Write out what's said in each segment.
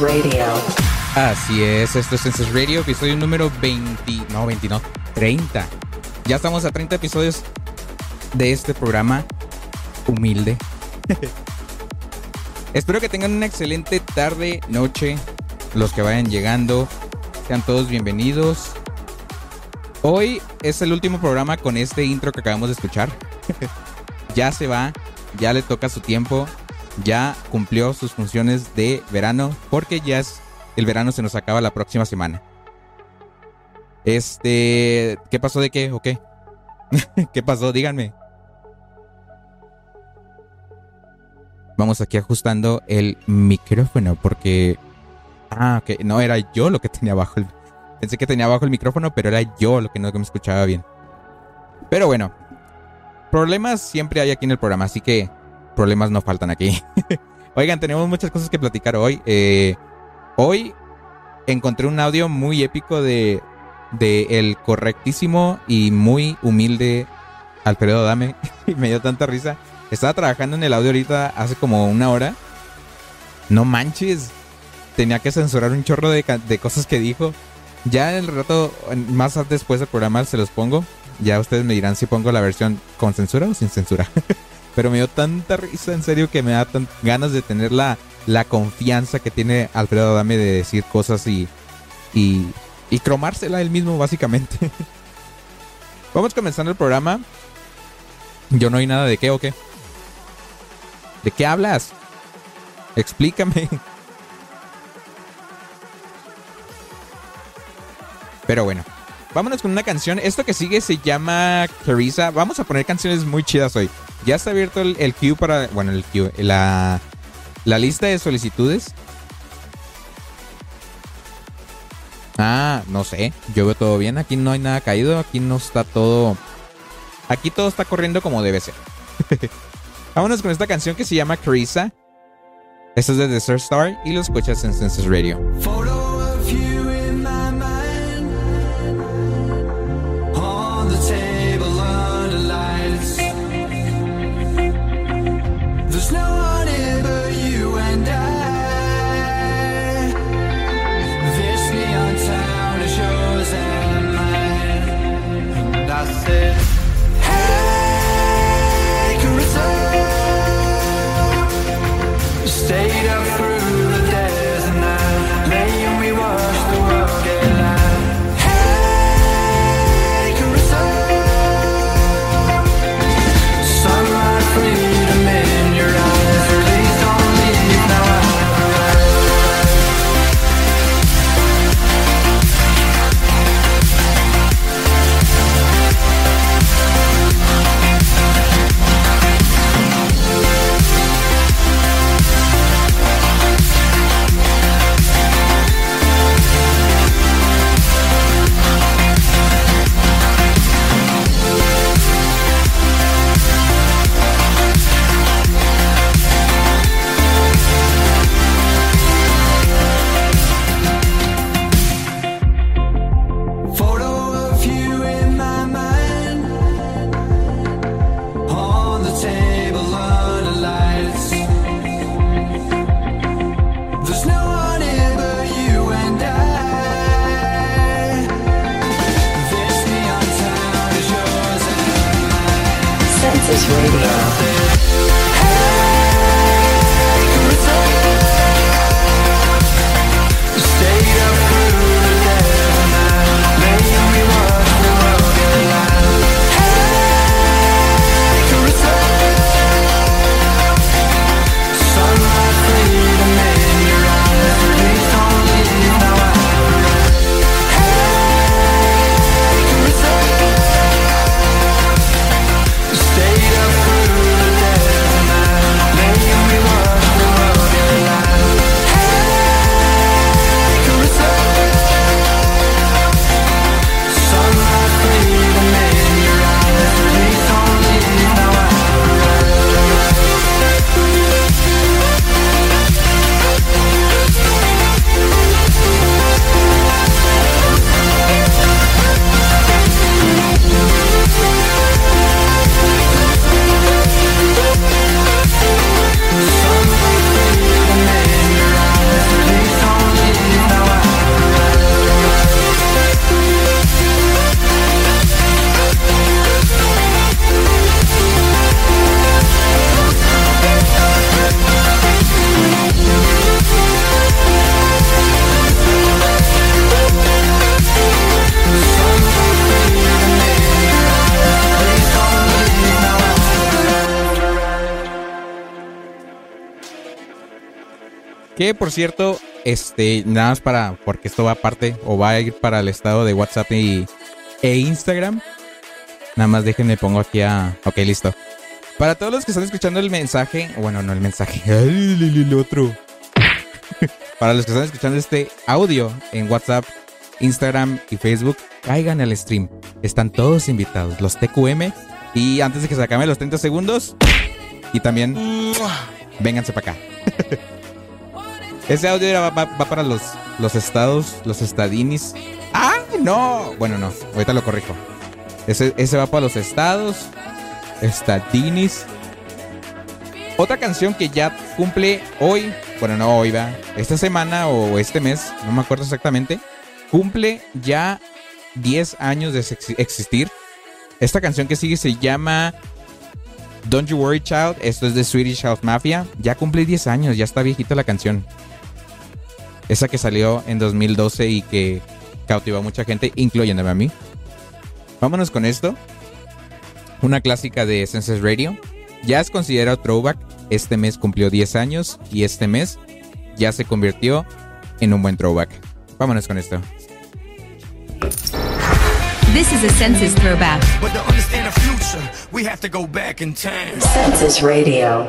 Radio. Así es, esto es Census Radio, episodio número 20, no 20, no, 30. Ya estamos a 30 episodios de este programa humilde. Espero que tengan una excelente tarde, noche, los que vayan llegando, sean todos bienvenidos. Hoy es el último programa con este intro que acabamos de escuchar. ya se va, ya le toca su tiempo, ya cumplió sus funciones de verano, porque ya es el verano se nos acaba la próxima semana. Este, ¿qué pasó de qué o qué? ¿Qué pasó? Díganme. Vamos aquí ajustando el micrófono porque ah, que no era yo lo que tenía abajo el Pensé que tenía abajo el micrófono, pero era yo lo que no me escuchaba bien. Pero bueno, problemas siempre hay aquí en el programa, así que problemas no faltan aquí. Oigan, tenemos muchas cosas que platicar hoy. Eh, hoy encontré un audio muy épico de, de el correctísimo y muy humilde Alfredo Dame. y me dio tanta risa. Estaba trabajando en el audio ahorita hace como una hora. No manches. Tenía que censurar un chorro de, de cosas que dijo. Ya en el rato, más después del programa, se los pongo. Ya ustedes me dirán si pongo la versión con censura o sin censura. Pero me dio tanta risa, en serio, que me da tan ganas de tener la, la confianza que tiene Alfredo Adame de decir cosas y, y, y cromársela él mismo, básicamente. Vamos comenzando el programa. Yo no oí nada de qué o qué. ¿De qué hablas? Explícame. Pero bueno, vámonos con una canción. Esto que sigue se llama Clarissa. Vamos a poner canciones muy chidas hoy. Ya está abierto el, el queue para. Bueno, el queue. La, la lista de solicitudes. Ah, no sé. Yo veo todo bien. Aquí no hay nada caído. Aquí no está todo. Aquí todo está corriendo como debe ser. Vámonos con esta canción que se llama Clarissa. Esto es de Desert Star y lo escuchas en Census Radio. Photo of you in my mind on the Que por cierto, este, nada más para, porque esto va aparte, o va a ir para el estado de WhatsApp y, e Instagram. Nada más déjenme pongo aquí a. Ok, listo. Para todos los que están escuchando el mensaje, bueno, no el mensaje, el, el otro. Para los que están escuchando este audio en WhatsApp, Instagram y Facebook, caigan al stream. Están todos invitados, los TQM. Y antes de que se acaben los 30 segundos, y también vénganse para acá. Ese audio va, para los, los estados, los estadinis. ¡Ah! No. Bueno, no. Ahorita lo corrijo. Ese, ese va para los estados, estadinis. Otra canción que ya cumple hoy, bueno, no hoy va, esta semana o este mes, no me acuerdo exactamente, cumple ya 10 años de existir. Esta canción que sigue se llama Don't You Worry Child, esto es de Swedish House Mafia, ya cumple 10 años, ya está viejita la canción. Esa que salió en 2012 y que cautivó a mucha gente, incluyéndome a mí. Vámonos con esto. Una clásica de Senses Radio. Ya es considerado throwback. Este mes cumplió 10 años y este mes ya se convirtió en un buen throwback. Vámonos con esto. This is a census throwback. But to understand the future, we have to go back in time. Census Radio.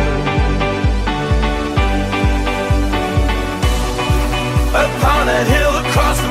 Upon that hill across the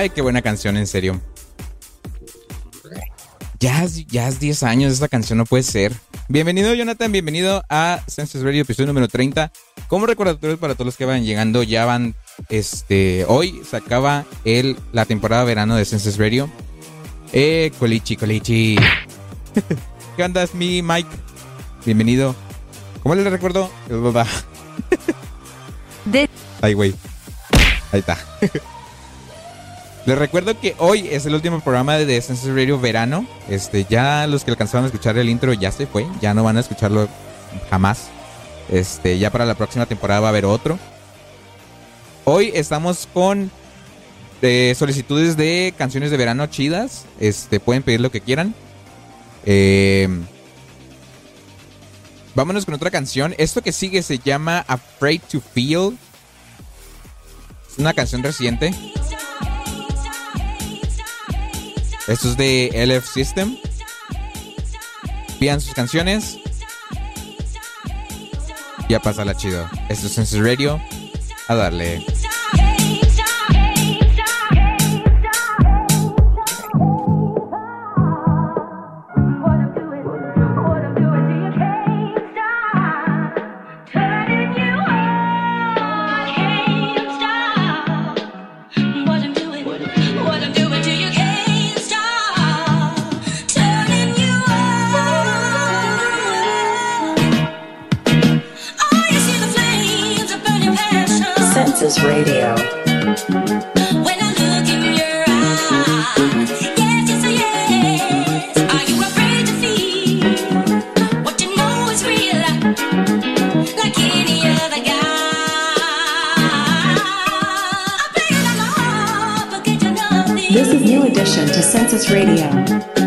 Ay, qué buena canción, en serio. Ya es, ya es 10 años esta canción, no puede ser. Bienvenido, Jonathan. Bienvenido a Census Radio, episodio número 30. Como recordatorio para todos los que van llegando, ya van. Este. Hoy se acaba el, la temporada verano de Census Radio. Eh, Colichi, Colichi. ¿Qué andas, mi Mike? Bienvenido. ¿Cómo le recuerdo? Ay, güey. Ahí está. Les recuerdo que hoy es el último programa de Census Radio Verano. Este, ya los que alcanzaron a escuchar el intro ya se fue. Ya no van a escucharlo jamás. Este, ya para la próxima temporada va a haber otro. Hoy estamos con eh, solicitudes de canciones de verano chidas. Este, pueden pedir lo que quieran. Eh, vámonos con otra canción. Esto que sigue se llama Afraid to Feel. Es una canción reciente. Esto es de LF System. Pidan sus canciones. Y a pasarla chido. Esto es Census Radio. A darle. You nothing. This is new addition to Census Radio.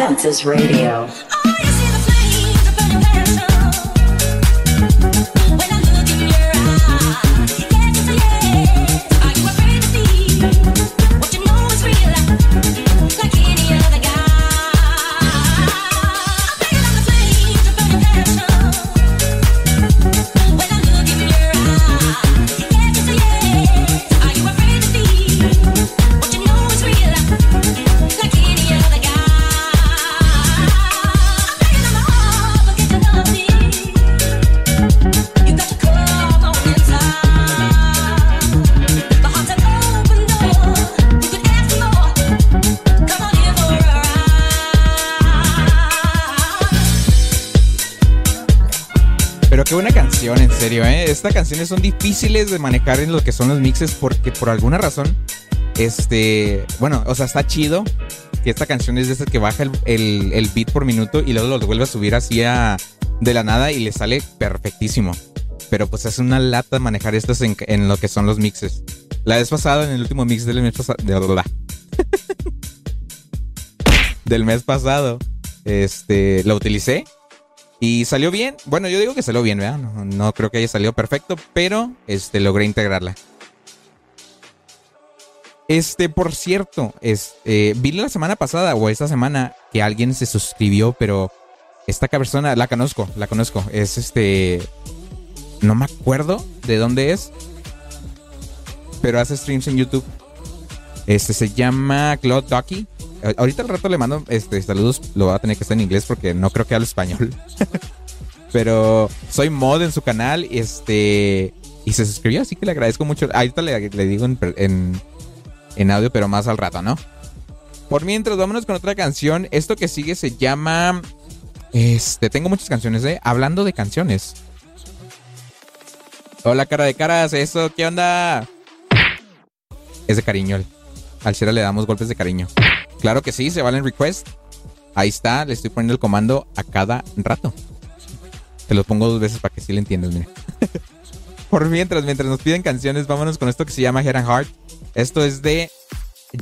On. Census Radio. En serio, ¿eh? Estas canciones son difíciles de manejar en lo que son los mixes porque por alguna razón, este, bueno, o sea, está chido que esta canción es de esas que baja el, el- beat por minuto y luego lo vuelve a subir así a, de la nada y le sale perfectísimo. Pero pues es una lata manejar estas en, en lo que son los mixes. La vez pasada, en el último mix del mes pasado, del mes pasado, este, la utilicé y salió bien. Bueno, yo digo que salió bien, ¿verdad? No, no creo que haya salido perfecto, pero este, logré integrarla. Este, por cierto, este, vi la semana pasada o esta semana que alguien se suscribió, pero esta persona la conozco, la conozco. Es este, no me acuerdo de dónde es, pero hace streams en YouTube. Este se llama Claude Ducky. A- Ahorita al rato le mando este, saludos, lo va a tener que estar en inglés porque no creo que hable español. Pero soy mod en su canal este y se suscribió, así que le agradezco mucho. Ahorita le, le digo en, en, audio, pero más al rato, ¿no? Por mientras, vámonos con otra canción. Esto que sigue se llama. Este, tengo muchas canciones, ¿eh? Hablando de canciones. Hola, cara de caras, ¿eso qué onda? Es de cariño. Al Shera le damos golpes de cariño. Claro que sí, se valen request. Ahí está, le estoy poniendo el comando a cada rato. Te lo pongo dos veces para que sí le entiendas, mira. Por mientras, mientras nos piden canciones, vámonos con esto que se llama Head and Heart. Esto es de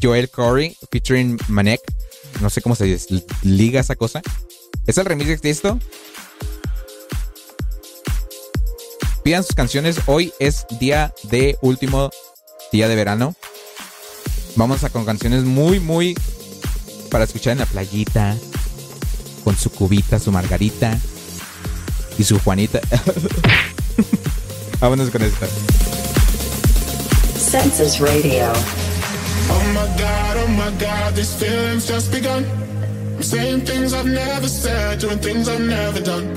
Joel Corey featuring Manek. No sé cómo se des- liga esa cosa. Es el remix de esto. Pidan sus canciones. Hoy es día de último día de verano. Vamos a con canciones muy, muy para escuchar en la playita. Con su cubita, su margarita y su Juanita. Vámonos con esta. Census Radio. Oh my god, oh my god, these feelings just begun. I'm saying things I've never said, doing things I've never done.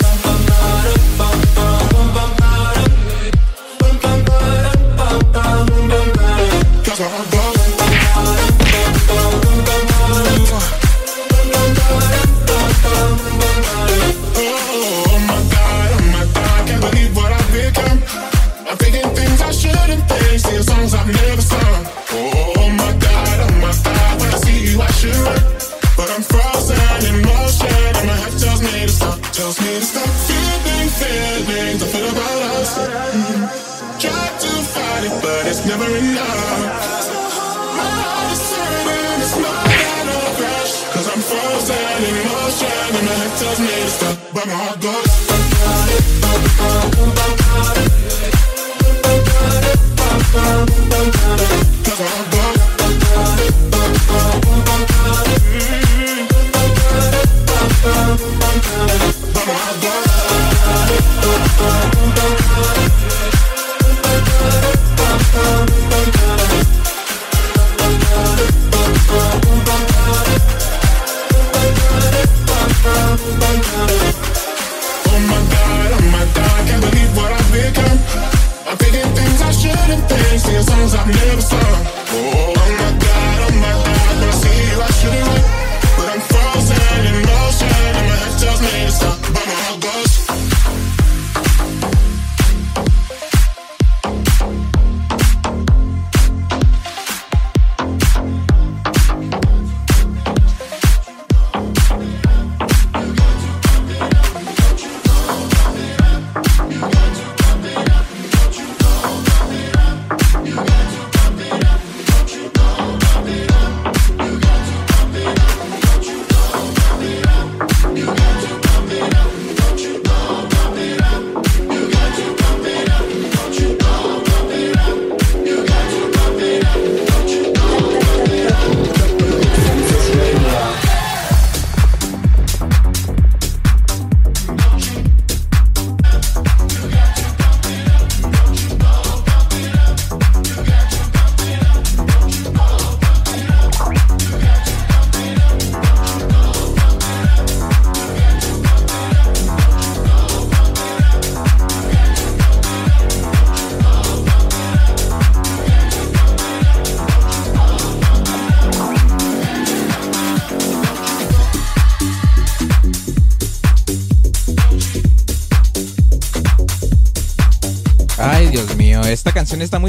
And my head tells me to stop, but my heart goes.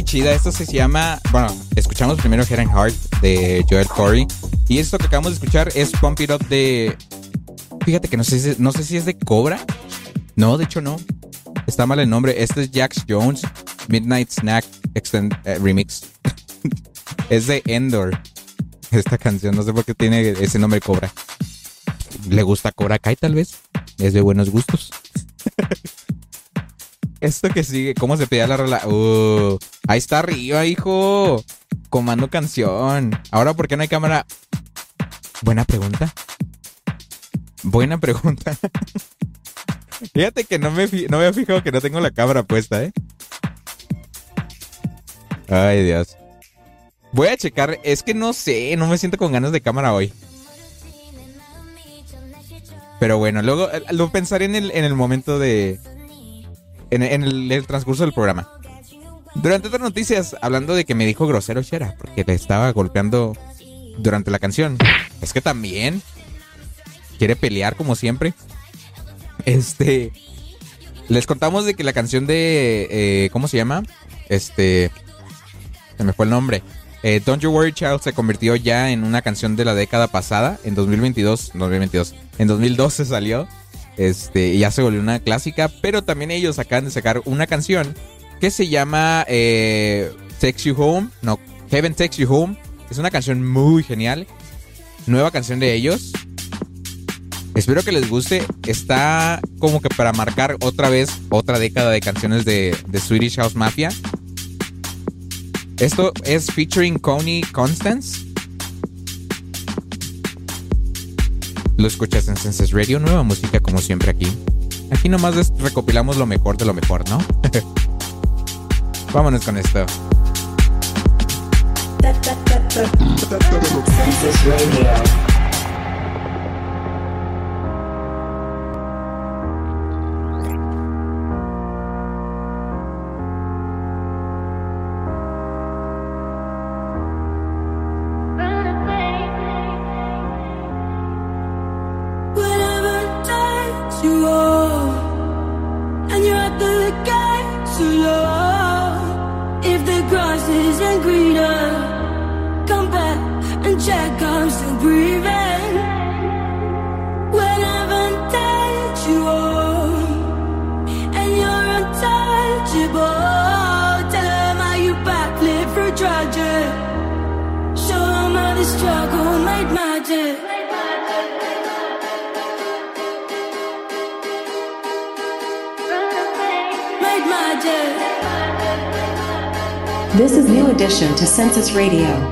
Chida. Esto se llama, bueno, escuchamos primero Head and Heart de Joel Corey. Y esto que acabamos de escuchar es Pump It Up de. Fíjate que no sé, si- es de Cobra. No, de hecho no. Está mal el nombre. Este es Jax Jones, Midnight Snack eh, Remix. es de Endor. Esta canción, no sé por qué tiene ese nombre Cobra. ¿Le gusta Cobra Kai tal vez? Es de buenos gustos. Esto que sigue, ¿cómo se pedía la rola? Uh, ahí está arriba, hijo. Comando canción. Ahora, ¿por qué no hay cámara? Buena pregunta. Buena pregunta. Fíjate que no me, no me había fijado que no tengo la cámara puesta, ¿eh? Ay, Dios. Voy a checar. Es que no sé, no me siento con ganas de cámara hoy. Pero bueno, luego eh, lo pensaré en el, en el momento de. En, en el transcurso del programa. Durante otras noticias, hablando de que me dijo grosero Shera, porque le estaba golpeando durante la canción. Es que también quiere pelear como siempre. Este. Les contamos de que la canción de. eh, ¿Cómo se llama? Este. Se me fue el nombre. Eh, Don't You Worry Child se convirtió ya en una canción de la década pasada. En 2022. 2022. En 2012 salió. Este. Y ya se volvió una clásica. Pero también ellos acaban de sacar una canción que se llama eh, Takes You Home. No, Heaven Takes You Home. Es una canción muy genial. Nueva canción de ellos. Espero que les guste. Está como que para marcar otra vez otra década de canciones de, de Swedish House Mafia. Esto es featuring Coney Constance. Lo escuchas en Senses Radio, nueva música como siempre aquí. Aquí nomás recopilamos lo mejor de lo mejor, ¿no? Vámonos con esto. Census Radio.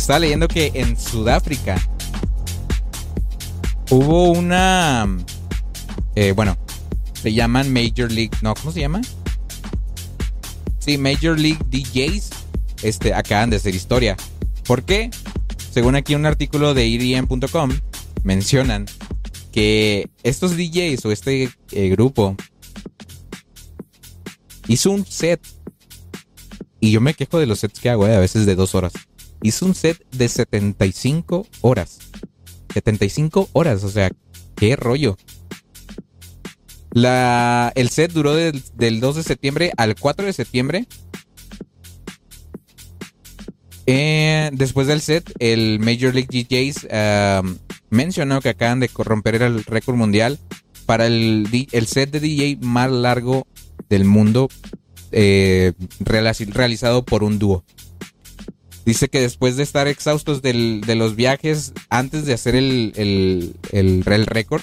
Estaba leyendo que en Sudáfrica hubo una. eh, bueno, se llaman Major League. No, ¿cómo se llama? Sí, Major League DJs. Este, acaban de hacer historia. ¿Por qué? Según aquí un artículo de E EDM.com, mencionan que estos DJs o este eh, grupo hizo un set. Y yo me quejo de los sets que hago, eh, a veces de dos horas. Hizo un set de 75 horas. 75 horas, o sea, qué rollo. La, el set duró del, del 2 de septiembre al 4 de septiembre. Eh, después del set, el Major League DJs um, mencionó que acaban de corromper el récord mundial para el, el set de DJ más largo del mundo eh, realiz- realizado por un dúo. Dice que después de estar exhaustos del- de los viajes antes de hacer el, el, el- el récord,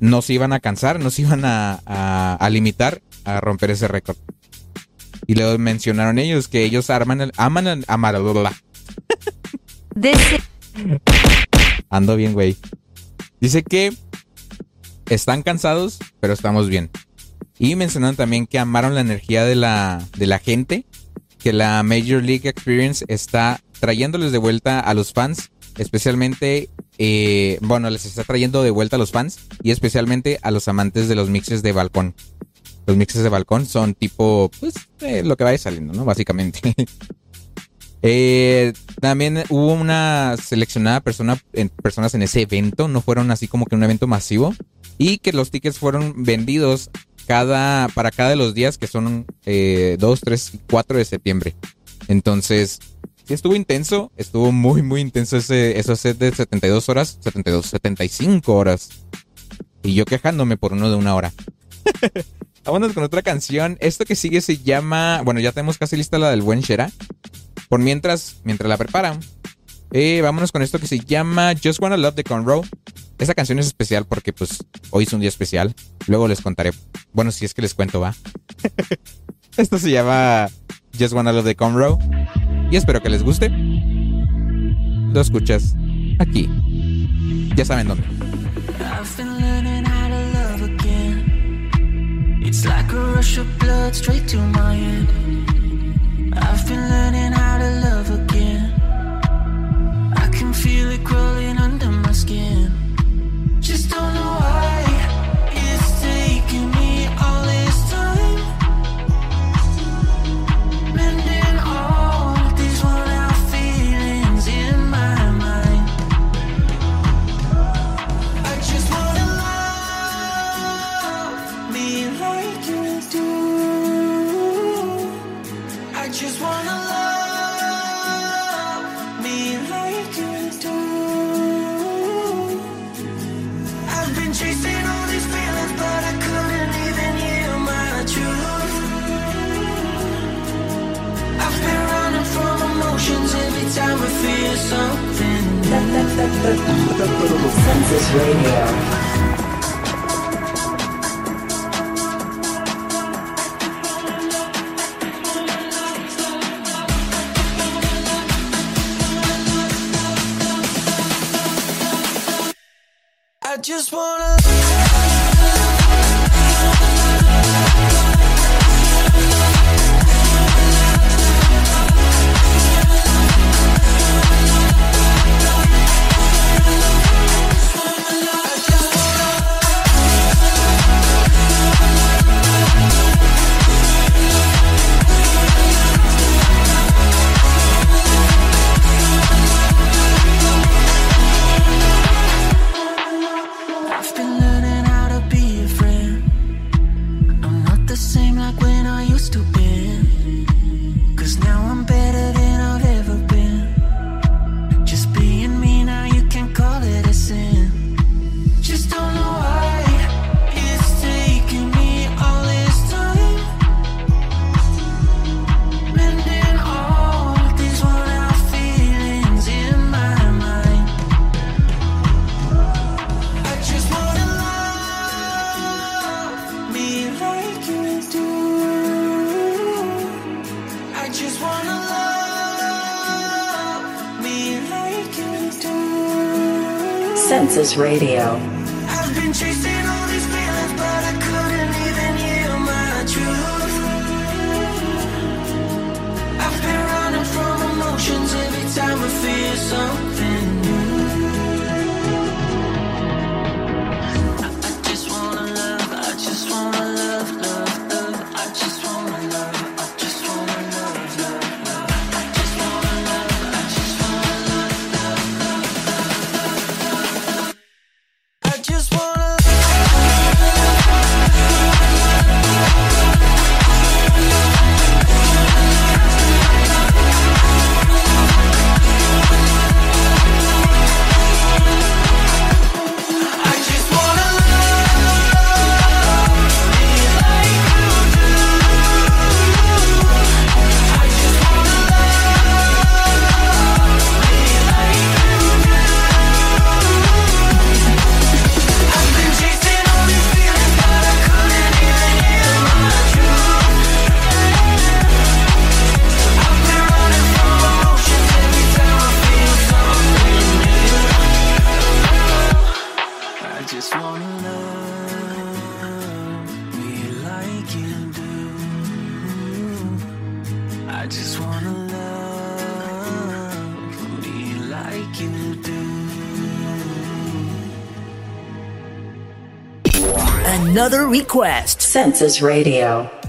no se iban a cansar, no se iban a, a- a limitar a romper ese récord. Y luego mencionaron ellos que ellos arman el, aman el. This is Ando bien, güey. Dice que están cansados, pero estamos bien. Y mencionaron también que amaron la energía de la, de la gente, que la Major League Experience está trayéndoles de vuelta a los fans, especialmente, eh, bueno, les está trayendo de vuelta a los fans y especialmente a los amantes de los mixes de balcón. Los mixes de balcón son tipo, pues, lo que vaya saliendo, ¿no? Básicamente. Eh, también hubo una seleccionada persona, personas en ese evento, no fueron así como que un evento masivo, y que los tickets fueron vendidos cada, para cada de los días que son eh, 2, 3 y 4 de septiembre. Entonces, sí estuvo intenso, estuvo muy, muy intenso ese, esos set de 72 horas, 72, 75 horas. Y yo quejándome por uno de una hora. Vámonos con otra canción. Esto que sigue se llama. Bueno, ya tenemos casi lista la del buen Shera. Por mientras, mientras la preparan, eh, vámonos con esto que se llama Just Wanna Love de Conroe. Esa canción es especial porque, pues, hoy es un día especial. Luego les contaré. Bueno, si es que les cuento, va. esto se llama Just Wanna Love de Conroe. Y espero que les guste. Lo escuchas aquí. Ya saben dónde. It's like a rush of blood straight to my head. I've been learning crawling under my skin. Just don't know time I feel something. I just wanna. Census Radio. Request. Census Radio.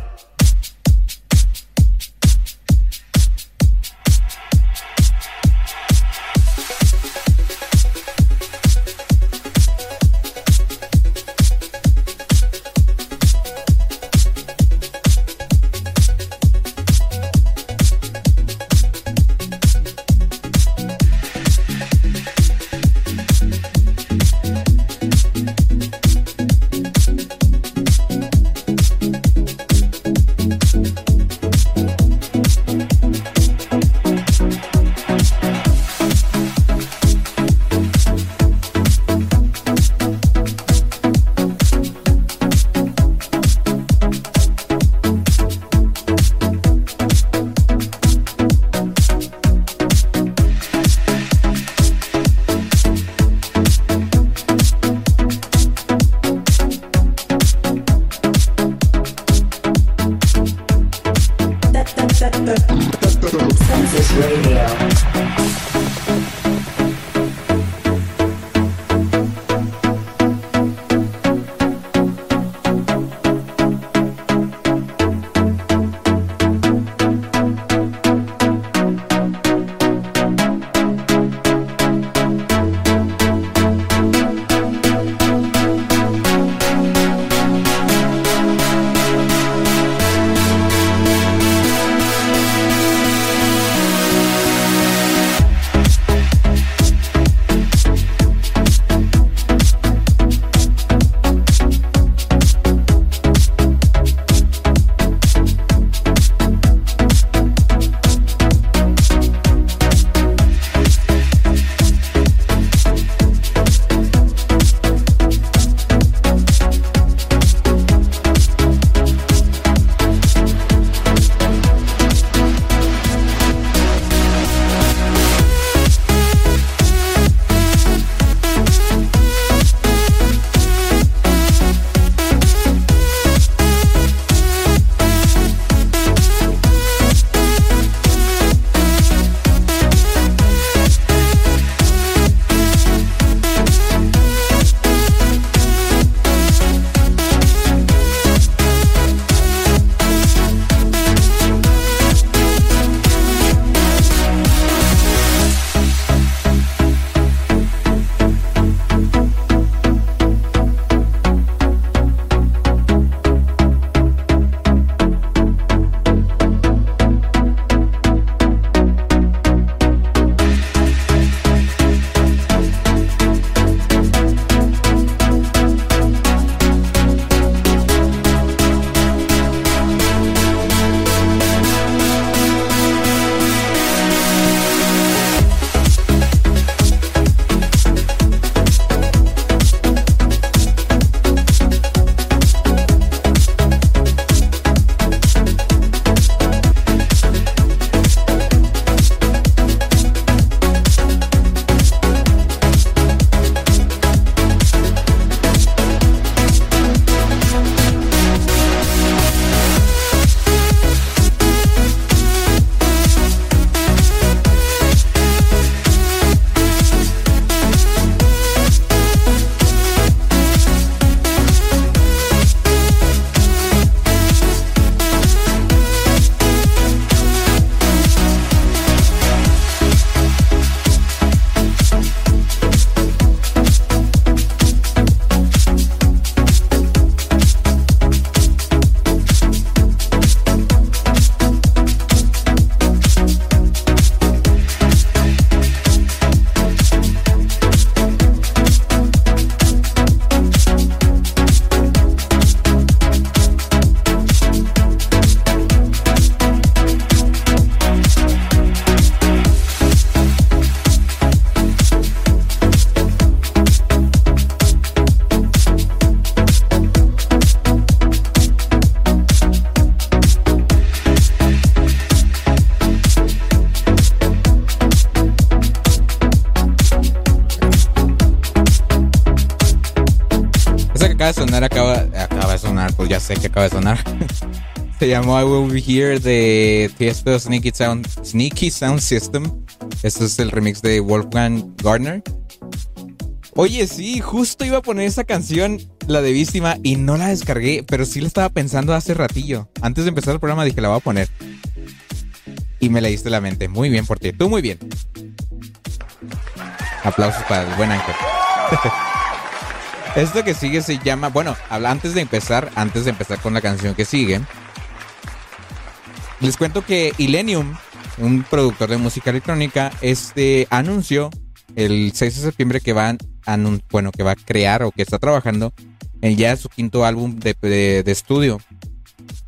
Sé que acaba de sonar. Se llamó I Will Be Here de Tiesto Sneaky Sound, Sneaky Sound System. Este es el remix de Wolfgang Gardner. Oye, sí, justo iba a poner esa canción, la de Víctima, y no la descargué, pero sí la estaba pensando hace ratillo. Antes de empezar el programa dije, la voy a poner. Y me leíste la mente. Muy bien por ti. Tú muy bien. Aplausos para el buen Ángel. Esto que sigue se llama, bueno, antes de empezar, antes de empezar con la canción que sigue. Les cuento que Illenium, un productor de música electrónica, este anunció el 6 de septiembre que va a, anun- bueno, que va a crear o que está trabajando en ya su quinto álbum de, de- estudio.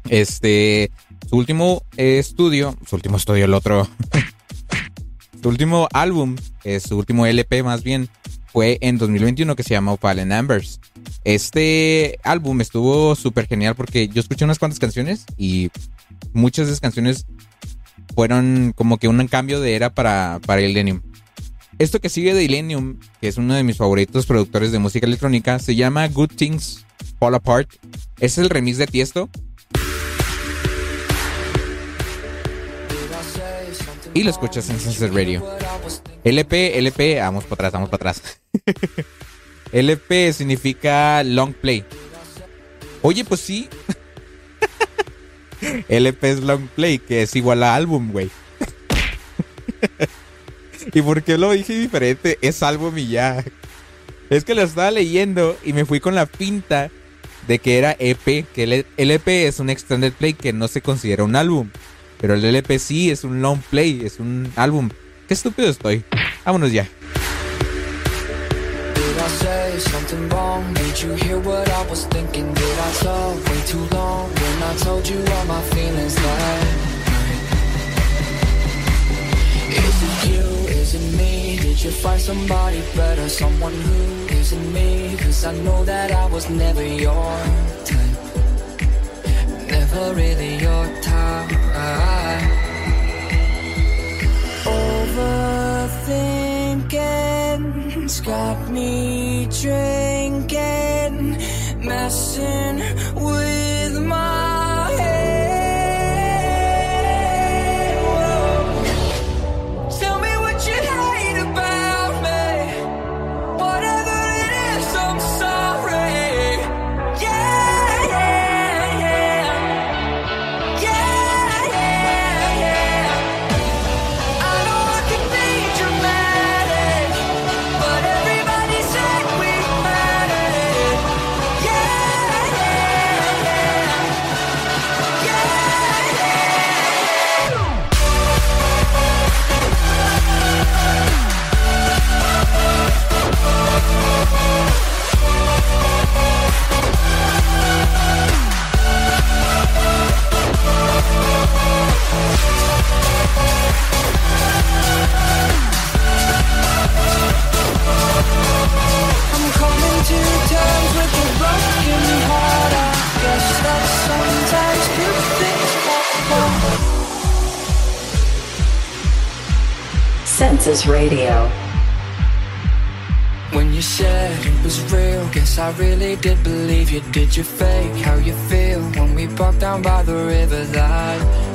Este, su último estudio, su último estudio, el otro, su último álbum, eh, su último LP más bien, fue en 2021 que se llama Fallen Ambers. Este álbum estuvo súper genial porque yo escuché unas cuantas canciones y muchas de esas canciones fueron como que un cambio de era para, para Illenium. Esto que sigue de Illenium, que es uno de mis favoritos productores de música electrónica, se llama Good Things Fall Apart. Es el remix de Tiesto. Y lo escuchas en Sunset Radio. LP, LP, vamos para atrás, vamos para atrás. LP significa long play. Oye, pues sí. LP es long play, que es igual a álbum, güey. ¿Y por qué lo dije diferente? Es álbum y ya. Es que lo estaba leyendo y me fui con la pinta de que era EP, que LP es un extended play que no se considera un álbum. Pero el LP sí es un long play, es un álbum. Qué estúpido estoy. Vámonos ya. I say something wrong? Did you hear what I was thinking? Did I talk way too long when I told you all my feelings that Is it you? Is it me? Did you find somebody better? Someone who isn't me? Cause I know that I was never your type Never really your type Overthinking's got me drinking, messing with Census Radio. When you said it was real, guess I really did believe you. Did you fake how you feel when we walked down by the river that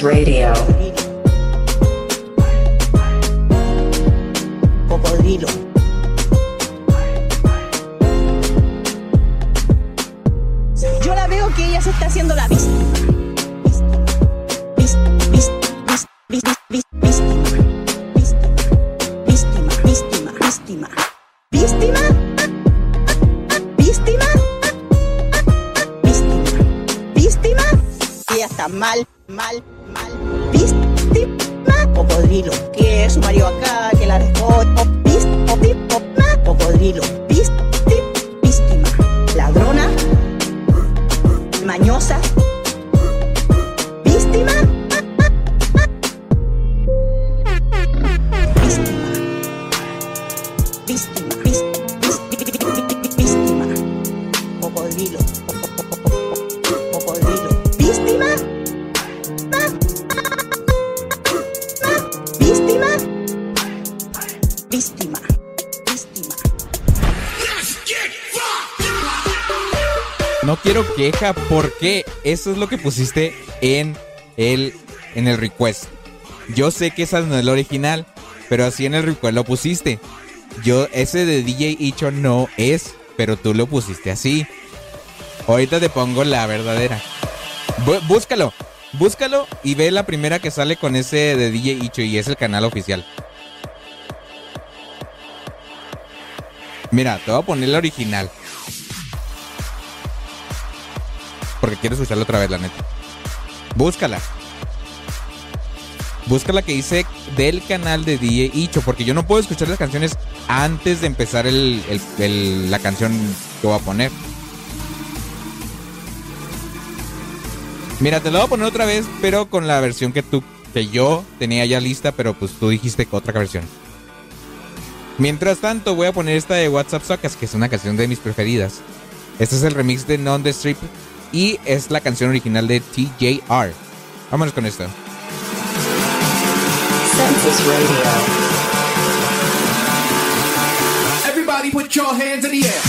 request. Census Radio. Eso es lo que pusiste en el, en el request. Yo sé que esa no es la original, pero así en el request lo pusiste. Yo, ese de DJ Icho no es, pero tú lo pusiste así. Ahorita te pongo la verdadera. Bú- búscalo, búscalo y ve la primera que sale con ese de DJ Icho y es el canal oficial. Mira, te voy a poner la original. Porque quiero escucharla otra vez, la neta. Búscala. Busca la que dice del canal de DJ Icho, porque yo no puedo escuchar las canciones antes de empezar el- la canción que voy a poner. Mira, te la voy a poner otra vez, pero con la versión que tú, que yo tenía ya lista, pero pues tú dijiste otra versión. Mientras tanto, voy a poner esta de WhatsApp Socas, que es una canción de mis preferidas. Este es el remix de Non the Strip y es la canción original de TJR. Vámonos con esto. Census Radio. Everybody put your hands in the air.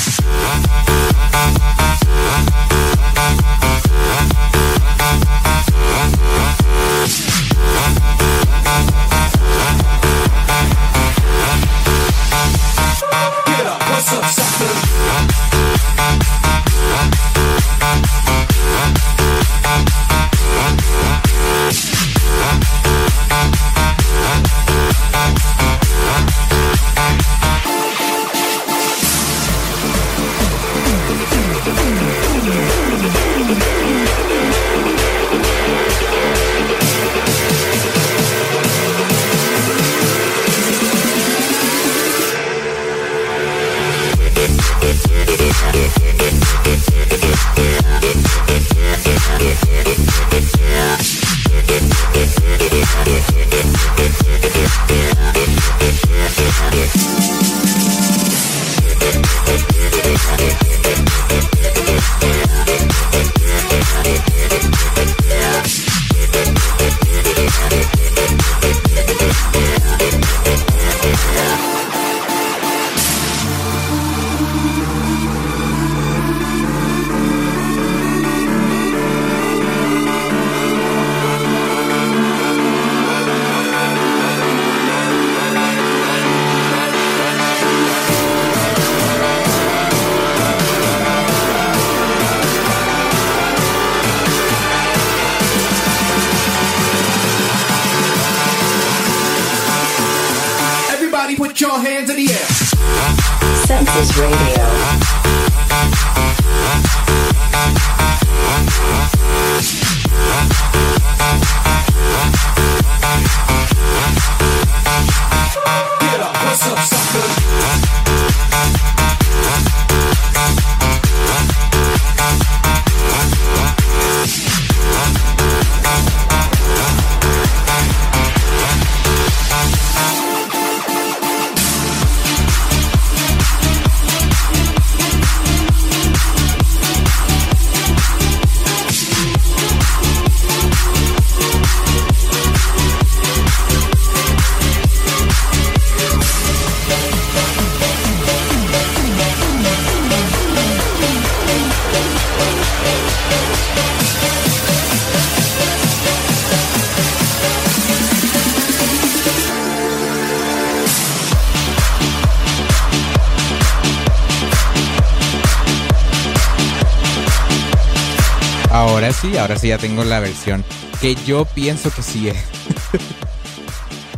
Ya tengo la versión que yo pienso que sí es.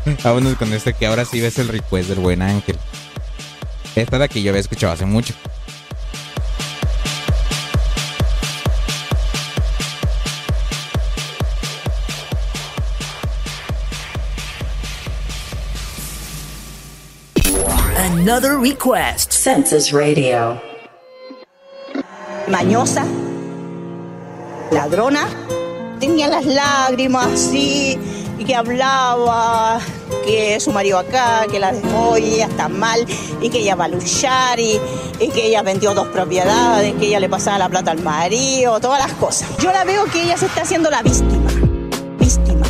Vámonos con este que ahora sí ves el request del buen ángel. Esta es la que yo había escuchado hace mucho. Another request. Census Radio. mañosa, ladrona, lágrimas así, y que hablaba, que su marido acá, que la dejó y ella está mal, y que ella va a luchar, y, y que ella vendió dos propiedades, que ella le pasaba la plata al marido, todas las cosas. Yo la veo que ella se está haciendo la víctima, víctima,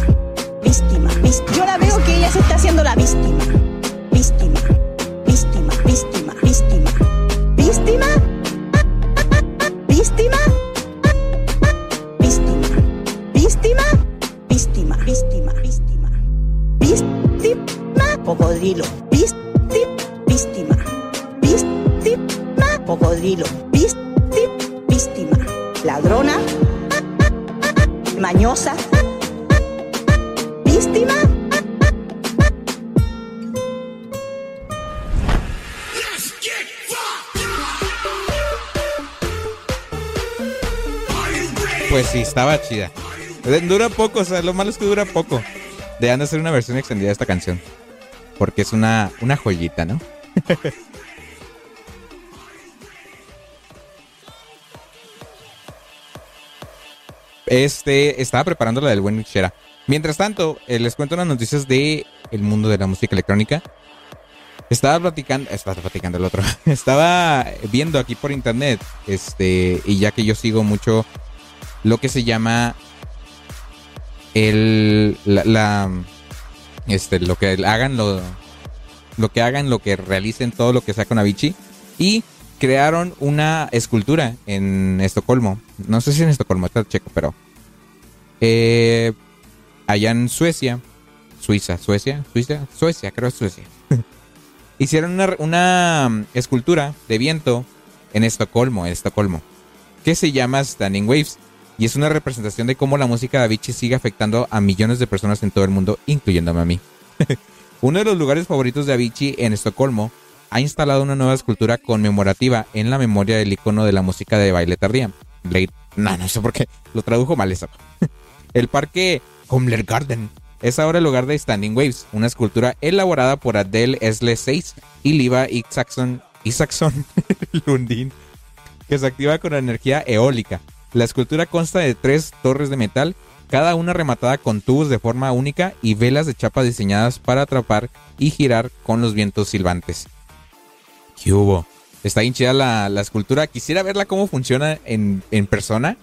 víctima, víctima. Yo la veo que ella se está haciendo la víctima, Mañosa. Víctima. Pues sí, estaba chida. Dura poco, o sea, lo malo es que dura poco. Deberían de hacer una versión extendida de esta canción. Porque es una, una joyita, ¿no? Este, estaba preparando la del buen Shera. Mientras tanto, eh, les cuento unas noticias de el mundo de la música electrónica. Estaba platicando, estaba platicando el otro. Estaba viendo aquí por internet, este, y ya que yo sigo mucho lo que se llama el la, este lo que hagan lo lo que hagan lo que realicen todo lo que saca con Avicii y crearon una escultura en Estocolmo no sé si en Estocolmo está checo pero eh, allá en Suecia Suiza Suecia Suiza Suecia creo que Suecia hicieron una, una mm, escultura de viento en Estocolmo en Estocolmo que se llama Standing Waves y es una representación de cómo la música de Avicii sigue afectando a millones de personas en todo el mundo, incluyéndome a mí. Uno de los lugares favoritos de Avicii en Estocolmo ha instalado una nueva escultura conmemorativa en la memoria del icono de la música de baile tardía. Blade, no, no sé por qué, lo tradujo mal eso. El parque Comler Garden es ahora el hogar de Standing Waves, una escultura elaborada por Adele Esle 6 y Liva Isaacson, Isaacson Lundin que se activa con energía eólica. La escultura consta de tres torres de metal, cada una rematada con tubos de forma única y velas de chapa diseñadas para atrapar y girar con los vientos silbantes. ¿Qué hubo? Está bien chida la, la escultura. Quisiera verla cómo funciona en, en persona.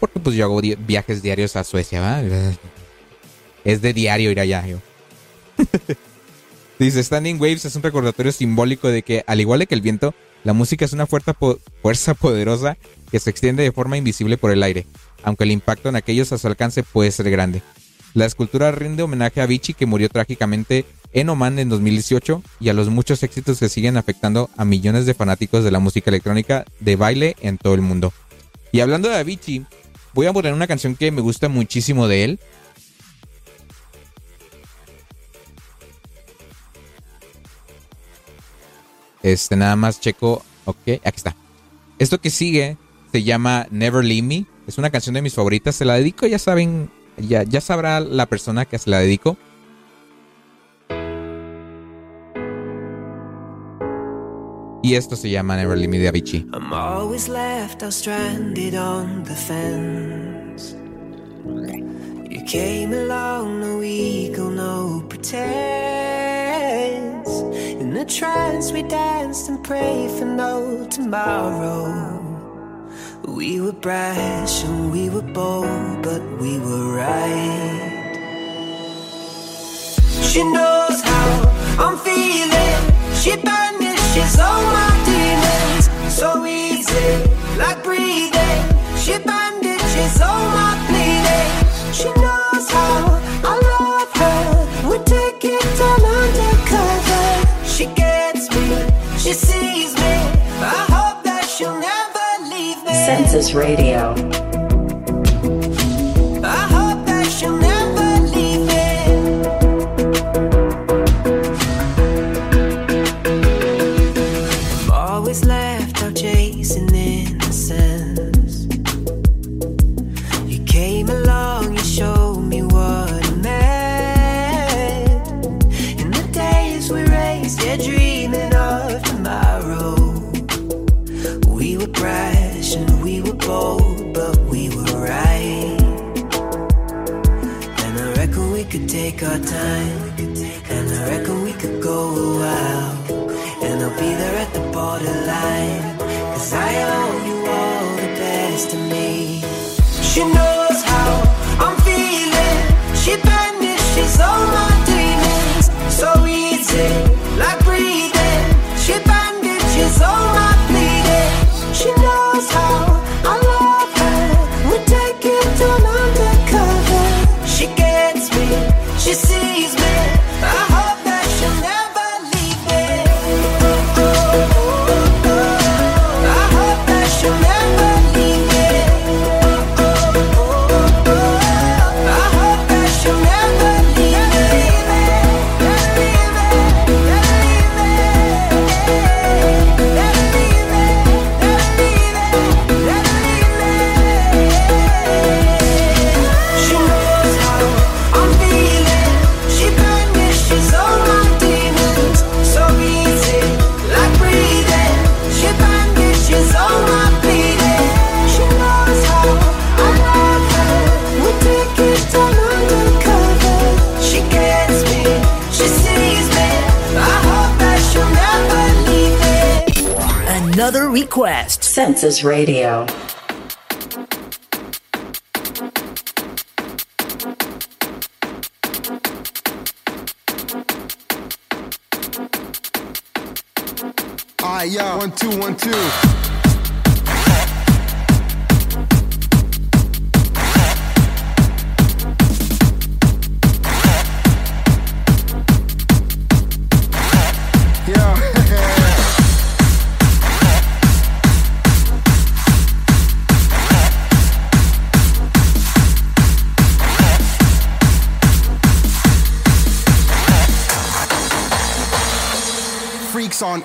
Porque pues yo hago viajes diarios a Suecia, ¿va? Es de diario ir allá, yo. Dice, Standing Waves es un recordatorio simbólico de que, al igual que el viento, la música es una fuerza poderosa que se extiende de forma invisible por el aire, aunque el impacto en aquellos a su alcance puede ser grande. La escultura rinde homenaje a Vichy, que murió trágicamente en Oman en 2018, y a los muchos éxitos que siguen afectando a millones de fanáticos de la música electrónica de baile en todo el mundo. Y hablando de Avicii, voy a poner una canción que me gusta muchísimo de él. Este, nada más checo. Ok, aquí está. Esto que sigue se llama Never Leave Me. Es una canción de mis favoritas. Se la dedico, ya saben, ya, ya sabrá la persona que se la dedico. Y esto se llama Never Leave Me de Avicii. I'm always left out stranded on the fence. You came along, no ego, no pretense. In the trance, we danced and prayed for no tomorrow. We were brash and we were bold, but we were right. She knows how I'm feeling. She all my demons. So easy, like breathing. She bandages all my bleeding. She knows how I love her. We take it undercover. She gets me, she sees me. I hope that she'll never leave me. Census Radio. We Another request. Census Radio.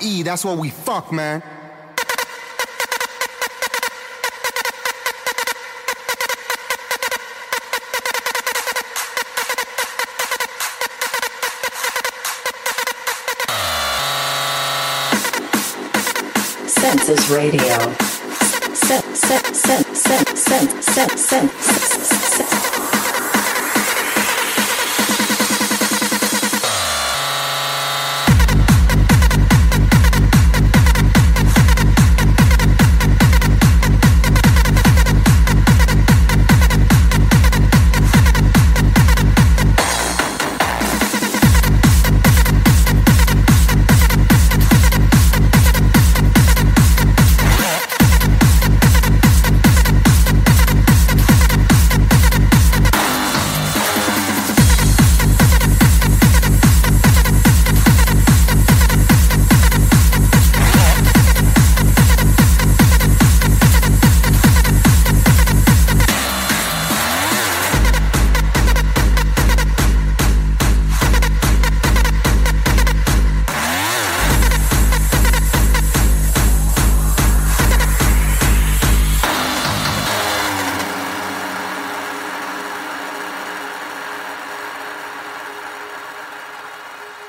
E, that's what we fuck, man. Radio. Sen, sen, sen, sen, sen, sen, sen, sen.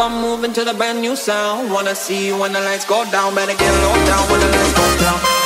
I'm moving to the brand new sound. Wanna see you when the lights go down, better get low down when the lights go down.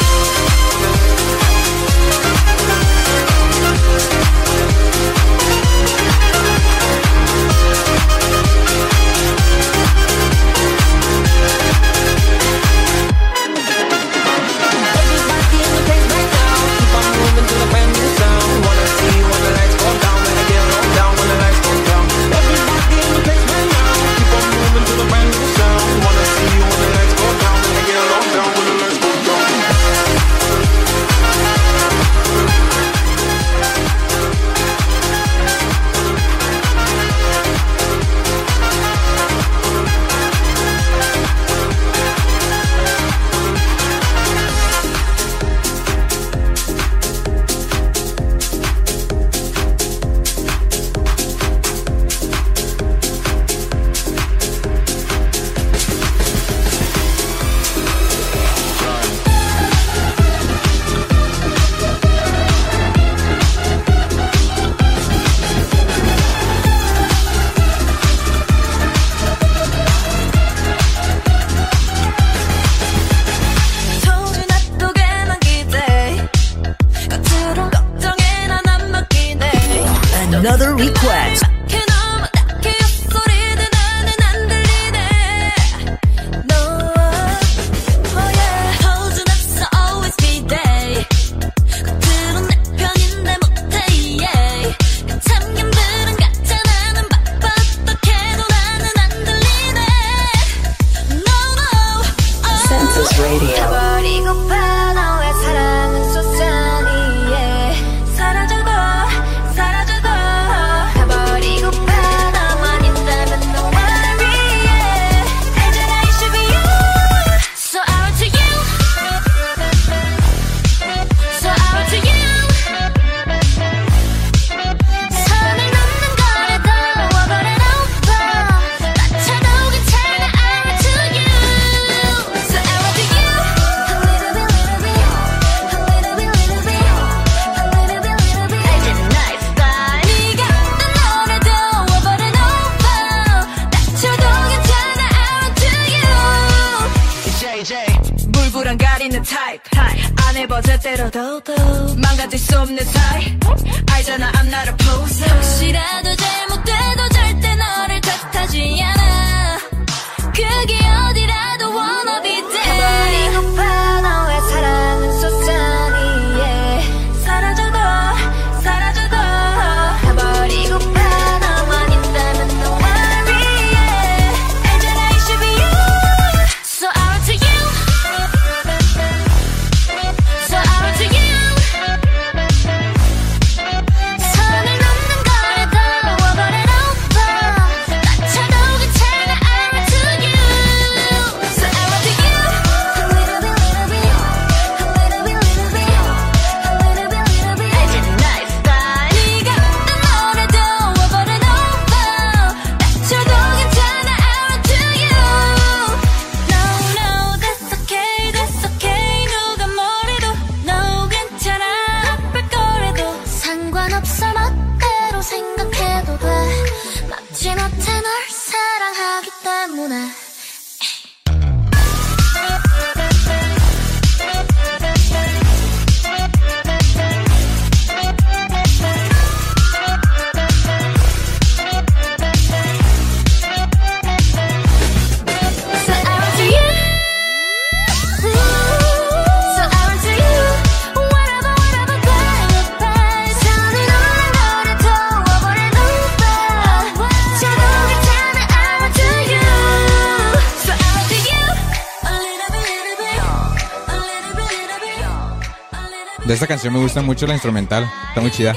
Esta canción me gusta mucho la instrumental. Está muy chida.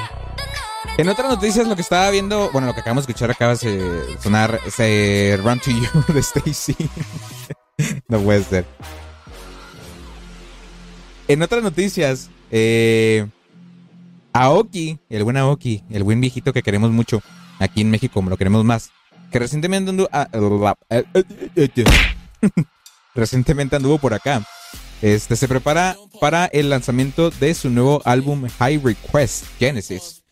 En otras noticias, lo que estaba viendo, bueno, lo que acabamos de escuchar acaba de sonar ese Run to You de Stacy. no puede ser. En otras noticias, eh, Aoki, el buen Aoki, el buen viejito que queremos mucho aquí en México, lo queremos más, que recientemente anduvo, recientemente anduvo por acá. Este se prepara para el lanzamiento de su nuevo álbum High Request Genesis.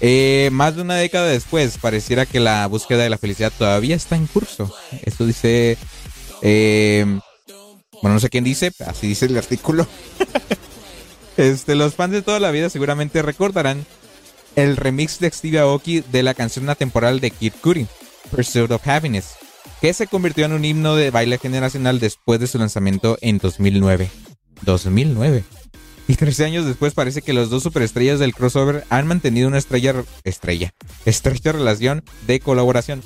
Eh, más de una década después, pareciera que la búsqueda de la felicidad todavía está en curso. Esto dice. eh, bueno, no sé quién dice, así dice el artículo. este, los fans de toda la vida seguramente recordarán el remix de Steve Aoki de la canción atemporal de Kid Cudi, Pursuit of Happiness, que se convirtió en un himno de baile generacional después de su lanzamiento en 2009. 2009. Y 13 años después parece que los dos superestrellas del crossover han mantenido una estrella estrella, estrecha relación de colaboración,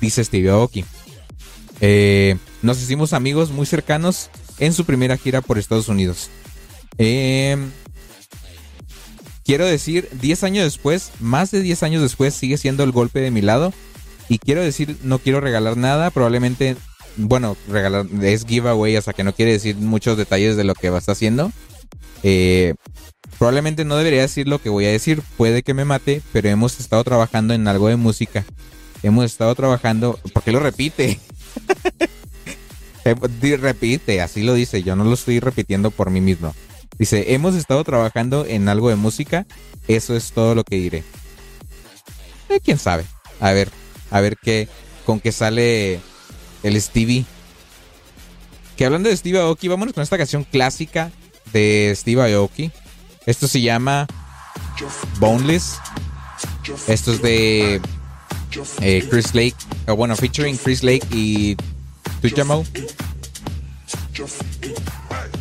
dice Steve Aoki. Eh, nos hicimos amigos muy cercanos en su primera gira por Estados Unidos. Eh, quiero decir, 10 años después, más de 10 años después, sigue siendo el golpe de mi lado. Y quiero decir, no quiero regalar nada, probablemente, bueno, regalar es giveaway, hasta que no quiere decir muchos detalles de lo que va haciendo. Eh, probablemente no debería decir lo que voy a decir, puede que me mate, pero hemos estado trabajando en algo de música. Hemos estado trabajando, ¿por qué lo repite? Repite, así lo dice, yo no lo estoy repitiendo por mí mismo. Dice, hemos estado trabajando en algo de música, eso es todo lo que diré. Eh, ¿Quién sabe? A ver, a ver qué, con qué sale el Stevie. Que hablando de Steve Aoki, vámonos con esta canción clásica de Steve Aoki. Esto se llama Boneless. Esto es de eh, Chris Lake, o bueno, featuring Chris Lake y Tujamo.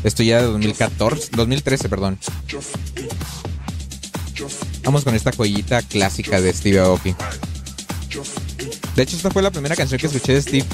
Esto ya de 2014, 2013, perdón. Vamos con esta joyita clásica de Steve Aoki. De hecho, esta fue la primera canción que escuché de Steve.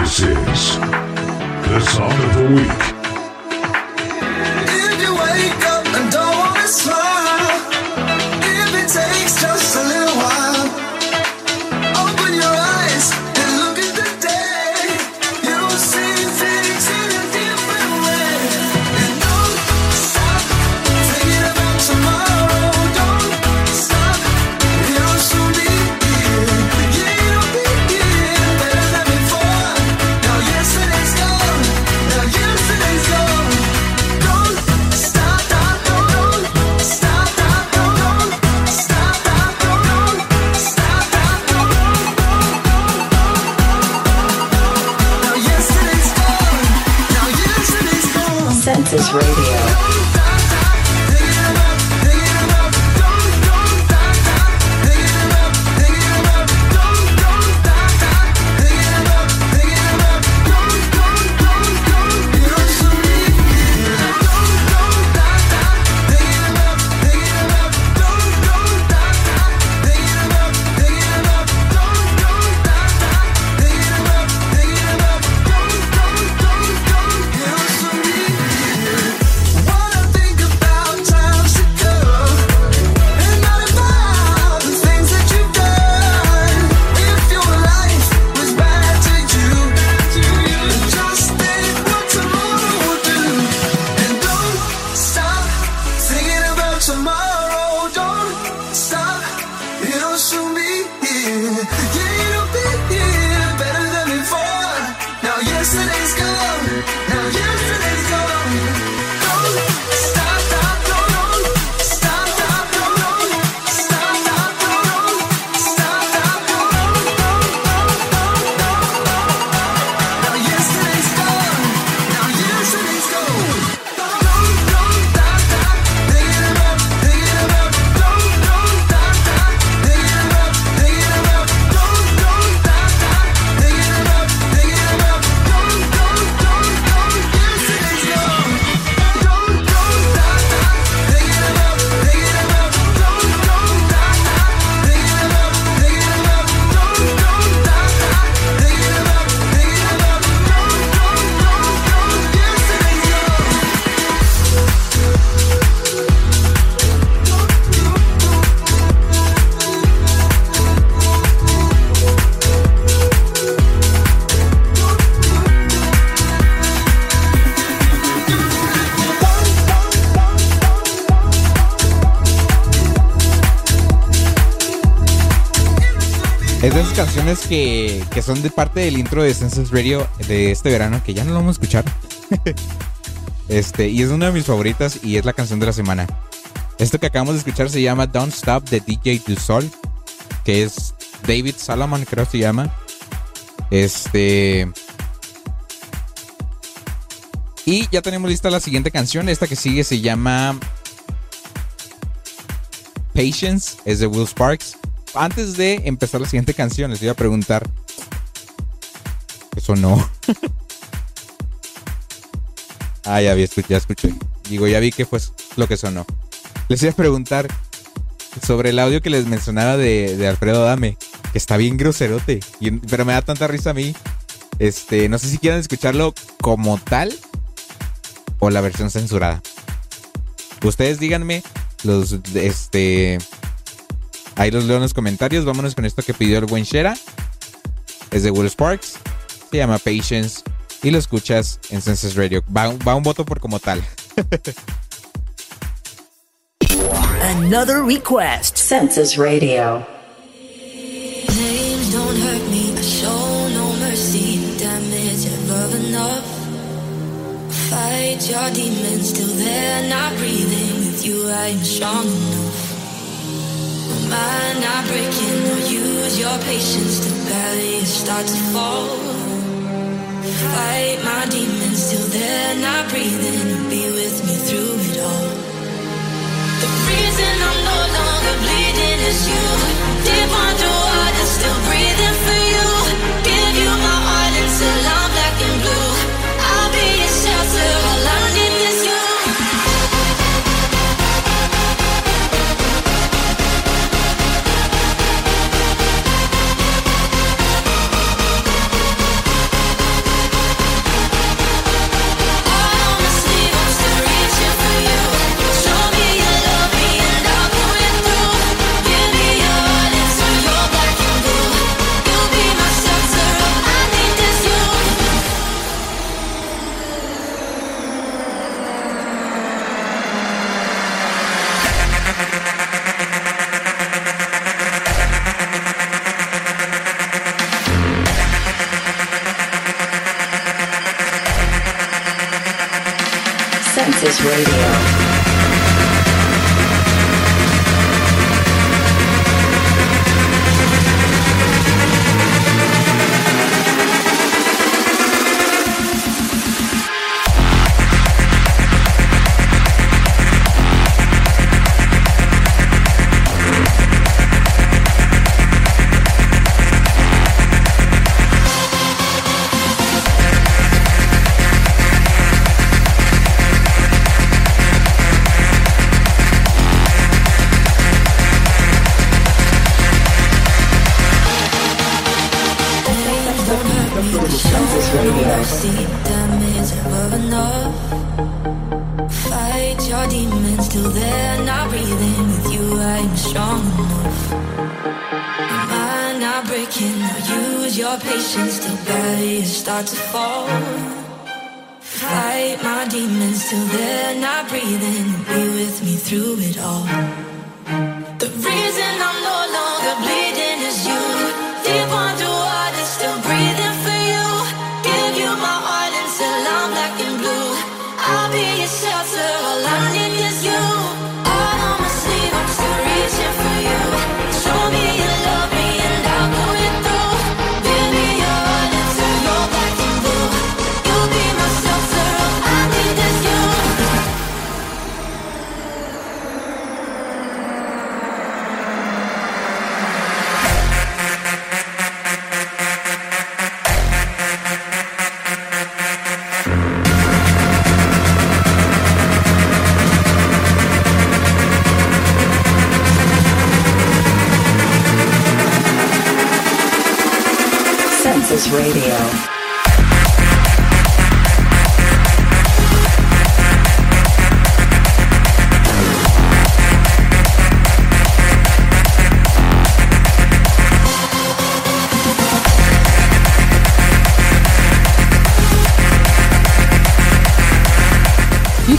This is the song of the week. Que, son de parte del intro de Census Radio de este verano, que ya no lo vamos a escuchar. este, y es una de mis favoritas y es la canción de la semana. Esto que acabamos de escuchar se llama Don't Stop de DJ Du Sol, que es David Solomon, creo se llama. Este. Y ya tenemos lista la siguiente canción. Esta que sigue se llama Patience, es de Will Sparks. Antes de empezar la siguiente canción, les voy a preguntar. Eso no. ah, ya vi, ya escuché. Digo, ya vi que fue lo que sonó. Les voy a preguntar sobre el audio que les mencionaba de, Alfredo Dame, que está bien groserote, pero me da tanta risa a mí. Este, no sé si quieren escucharlo como tal o la versión censurada. Ustedes díganme los este ahí los leo en los comentarios. Vámonos con esto que pidió el buen Shera. Es de Will Sparks. Se llama Patience y lo escuchas en Census Radio. Va, va un voto por como tal. Another request. Census Radio. Names don't hurt me, I show no mercy. Damage ever enough. Fight your demons till they're not breathing. With you, I am strong enough. Mind not breaking, or use your patience till barriers start to fall. Fight my demons till they're not breathing. Be with me through it all. The reason I'm no longer bleeding is you. Deep underwater, still breathing Radio.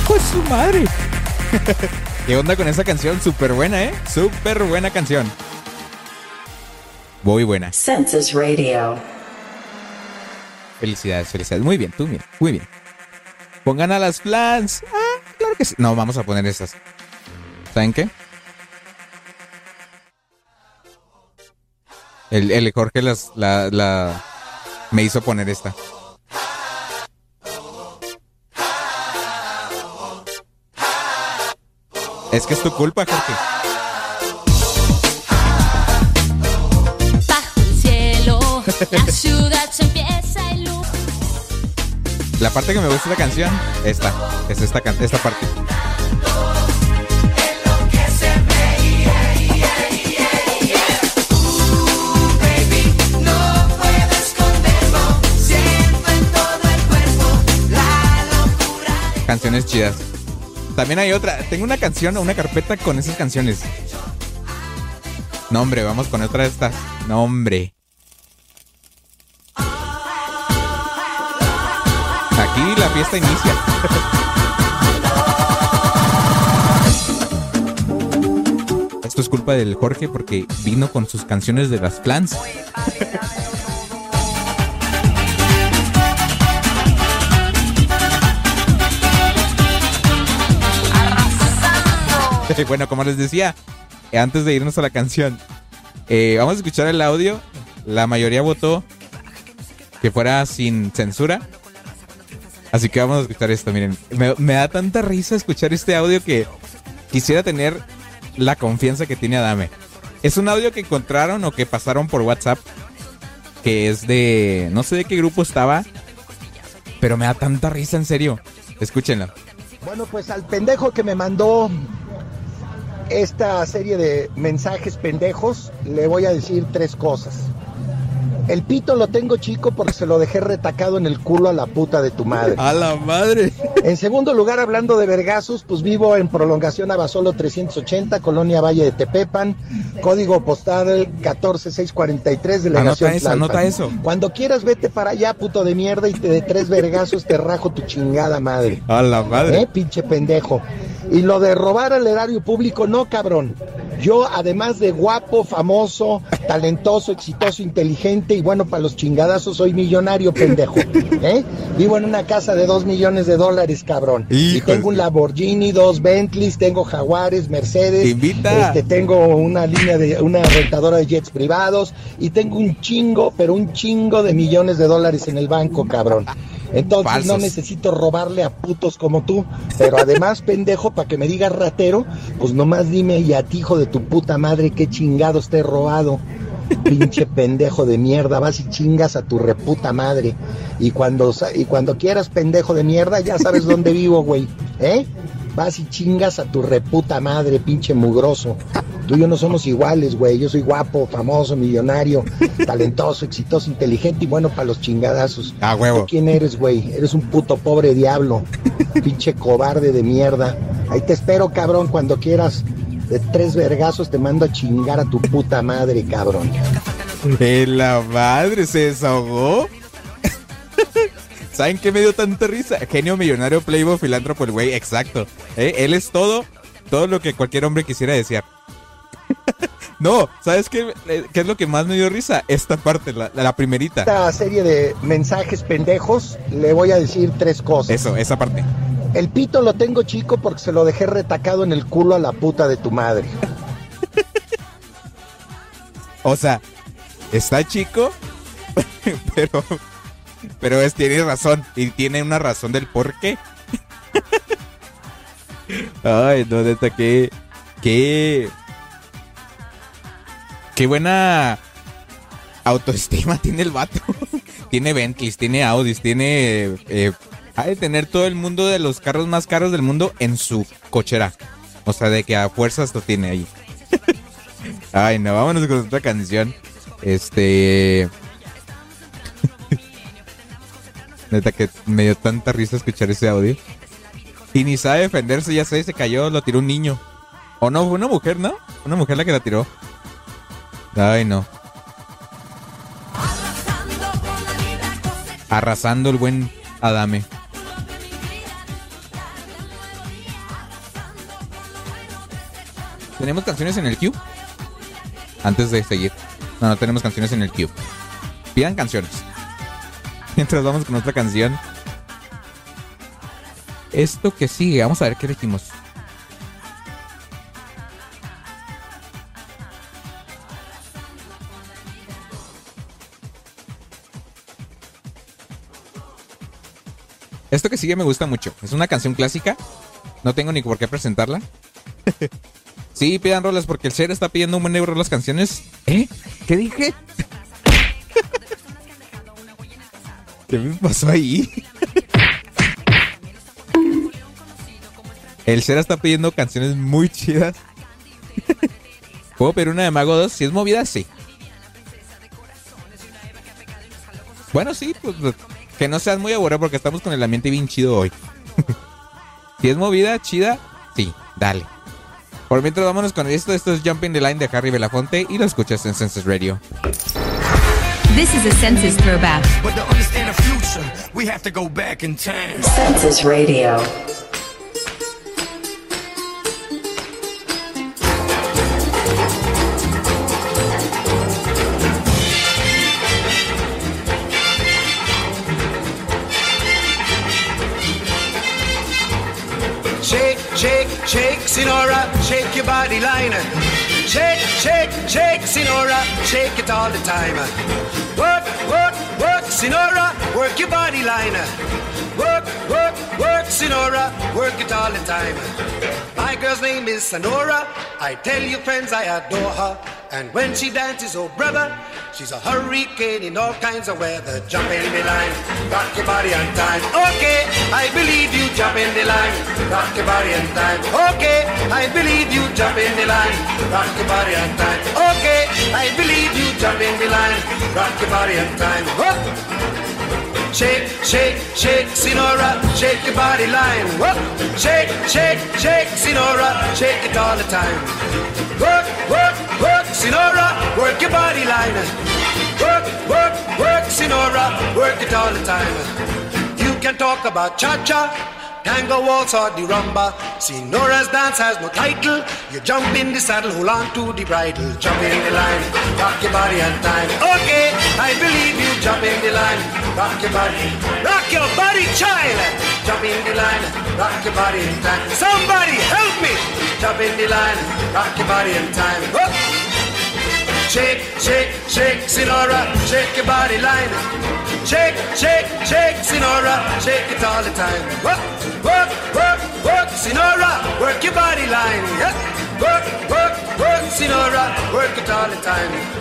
¡Hijo de su madre! ¿Qué onda con esa canción? Súper buena, ¿eh? Súper buena canción. Muy buena. Census Radio. Felicidades, felicidades. Muy bien, tú bien, muy bien. Pongan a las flans. Ah, claro que sí. No, vamos a poner estas. ¿Saben qué? El, el Jorge las, la, la, me hizo poner esta. Es que es tu culpa, Jorge. Bajo el cielo, la ciudad se empieza a iluminar. La parte que me gusta de la canción, esta, es esta, esta parte. Canciones chidas. También hay otra. Tengo una canción o una carpeta con esas canciones. No, hombre, vamos con otra de estas. No, hombre. Aquí la fiesta inicia. Esto es culpa del Jorge porque vino con sus canciones de las plans. bueno, como les decía, antes de irnos a la canción, eh, vamos a escuchar el audio. La mayoría votó que fuera sin censura. Así que vamos a escuchar esto, miren. Me, me da tanta risa escuchar este audio que quisiera tener la confianza que tiene Adame. Es un audio que encontraron o que pasaron por WhatsApp. Que es de... No sé de qué grupo estaba. Pero me da tanta risa, en serio. Escúchenlo. Bueno, pues al pendejo que me mandó esta serie de mensajes pendejos, le voy a decir tres cosas. El pito lo tengo chico porque se lo dejé retacado en el culo a la puta de tu madre. A la madre. En segundo lugar, hablando de vergazos, pues vivo en prolongación Abasolo 380, Colonia Valle de Tepepan, código postal 14643, delegación Anota eso, Tlalpan. anota eso. Cuando quieras, vete para allá, puto de mierda, y te de tres vergazos te rajo tu chingada madre. A la madre. ¿Eh, pinche pendejo? Y lo de robar al erario público, no, cabrón. Yo, además de guapo, famoso, talentoso, exitoso, inteligente y bueno, para los chingadazos soy millonario, pendejo. ¿eh? Vivo en una casa de dos millones de dólares, cabrón. Y tengo un Lamborghini, dos Bentleys, tengo Jaguares, Mercedes. invita. Este, tengo una línea de, una rentadora de jets privados y tengo un chingo, pero un chingo de millones de dólares en el banco, cabrón. Entonces no necesito robarle a putos como tú. Pero además, pendejo, para que me digas ratero, pues nomás dime y a ti, hijo de tu puta madre, qué chingados te he robado. Pinche pendejo de mierda, vas y chingas a tu reputa madre. Y cuando, y cuando quieras, pendejo de mierda, ya sabes dónde vivo, güey. ¿Eh? Vas y chingas a tu reputa madre, pinche mugroso. Tú y yo no somos iguales, güey. Yo soy guapo, famoso, millonario, talentoso, exitoso, inteligente y bueno para los chingadazos. Ah, huevo. ¿Tú quién eres, güey? Eres un puto pobre diablo. Pinche cobarde de mierda. Ahí te espero, cabrón, cuando quieras. De tres vergazos te mando a chingar a tu puta madre, cabrón. De la madre, se desahogó. ¿Saben qué me dio tanta risa? Genio millonario, playboy, filántropo, el güey, exacto. ¿Eh? Él es todo, todo lo que cualquier hombre quisiera desear. No, ¿sabes qué, Eh, qué es lo que más me dio risa? Esta parte, la, la primerita. Esta serie de mensajes pendejos, le voy a decir tres cosas. Eso, esa parte. El pito lo tengo chico porque se lo dejé retacado en el culo a la puta de tu madre. O sea, está chico, pero, pero es, tiene razón. Y tiene una razón del por qué. Ay, no, neta, qué. Qué. Qué buena autoestima tiene el vato. tiene Bentleys, tiene Audis, tiene. Eh, ha de tener todo el mundo de los carros más caros del mundo en su cochera. O sea, de que a fuerzas lo tiene ahí. Ay, no, vámonos con otra canción. Este. Neta que me dio tanta risa escuchar ese audio. Y ni sabe defenderse, ya sé, se cayó, lo tiró un niño. O no, fue una mujer, ¿no? Una mujer la que la tiró. Ay, no. Arrasando el buen Adame. ¿Tenemos canciones en el queue? Antes de seguir. No, no tenemos canciones en el queue. Pidan canciones. Mientras vamos con otra canción. Esto que sigue, vamos a ver qué elegimos. Esto que sigue me gusta mucho. Es una canción clásica. No tengo ni por qué presentarla. sí, pidan rolas porque el ser está pidiendo un buen euro las canciones. ¿Eh? ¿Qué dije? ¿Qué me pasó ahí? El ser está pidiendo canciones muy chidas. ¿Puedo pedir una de Mago 2? Si es movida, sí. Bueno, sí, pues que no seas muy aburrido porque estamos con el ambiente bien chido hoy. si es movida, chida, sí, dale. Por mientras vámonos con esto, esto es Jumping the Line de Harry Belafonte y lo escuchas en Senses Radio. This is a census throwback. But to understand the future, we have to go back in time. Census Radio. Shake, shake, Sinora, shake your body line. Shake, shake, shake, Sinora, shake it all the time. Work, work, work, Sinora, work your body line. Work, work, work, Sinora, work it all the time. My girl's name is Sonora. I tell you, friends, I adore her. And when she dances, oh brother, she's a hurricane in all kinds of weather. Jump in the line, rock your body on time. Okay, I believe you. Jump in the line, rock your body on time. Okay, I believe you. Jump in the line, rock your body on time. Okay, I believe you. Jump in the line, rock your body on time. Shake, shake, shake, Sinora, shake your body line. Whoop. Shake, shake, shake, Sinora, shake it all the time. Work, work, work, Sinora, work your body line. Work, work, work, Sinora, work it all the time. You can talk about cha-cha, tango, waltz, or the rumba. See, dance has no title. You jump in the saddle, hold on to the bridle. Jump in the line, rock your body and time. Okay, I believe you. Jump in the line, rock your body. Rock your body, child. Jump in the line, rock your body in time. Somebody help me. Jump in the line, rock your body in time. Whoop. Shake, shake, shake, Sinora, shake your body line. Shake, shake, shake, Sinora, shake it all the time. Work, work, work, work, Sinora, work your body line. Yeah. Work, work, work, Sinora, work it all the time.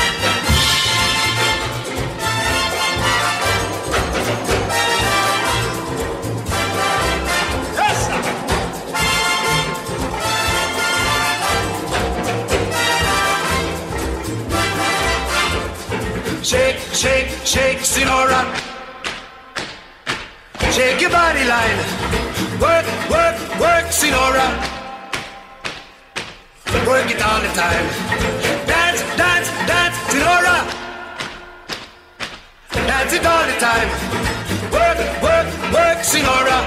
Shake, shake, shake, Sinora. Shake your body line. Work, work, work, Sinora. Work it all the time. Dance, dance, dance, Sinora. Dance it all the time. Work, work, work, Sinora.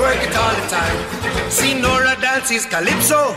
Work it all the time. Sinora dances calypso.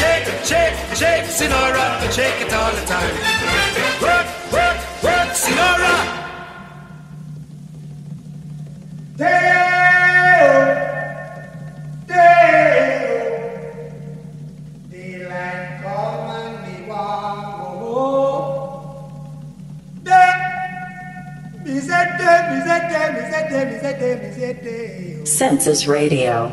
Shake, shake, shake, Sinora, shake it all the time. Work, work, work, Sinora. Daylight come and me want go home. Census Radio.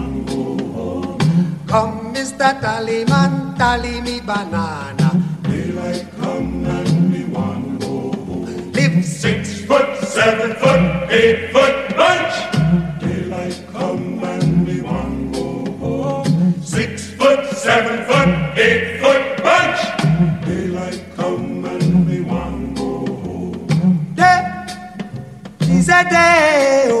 Come, Mr. Tallyman, tally me banana. Daylight come and me want go home. Live six foot, seven foot, eight foot bunch. Daylight come and me want go home. Six foot, seven foot, eight foot bunch. Daylight come and me want go home. Day is a day.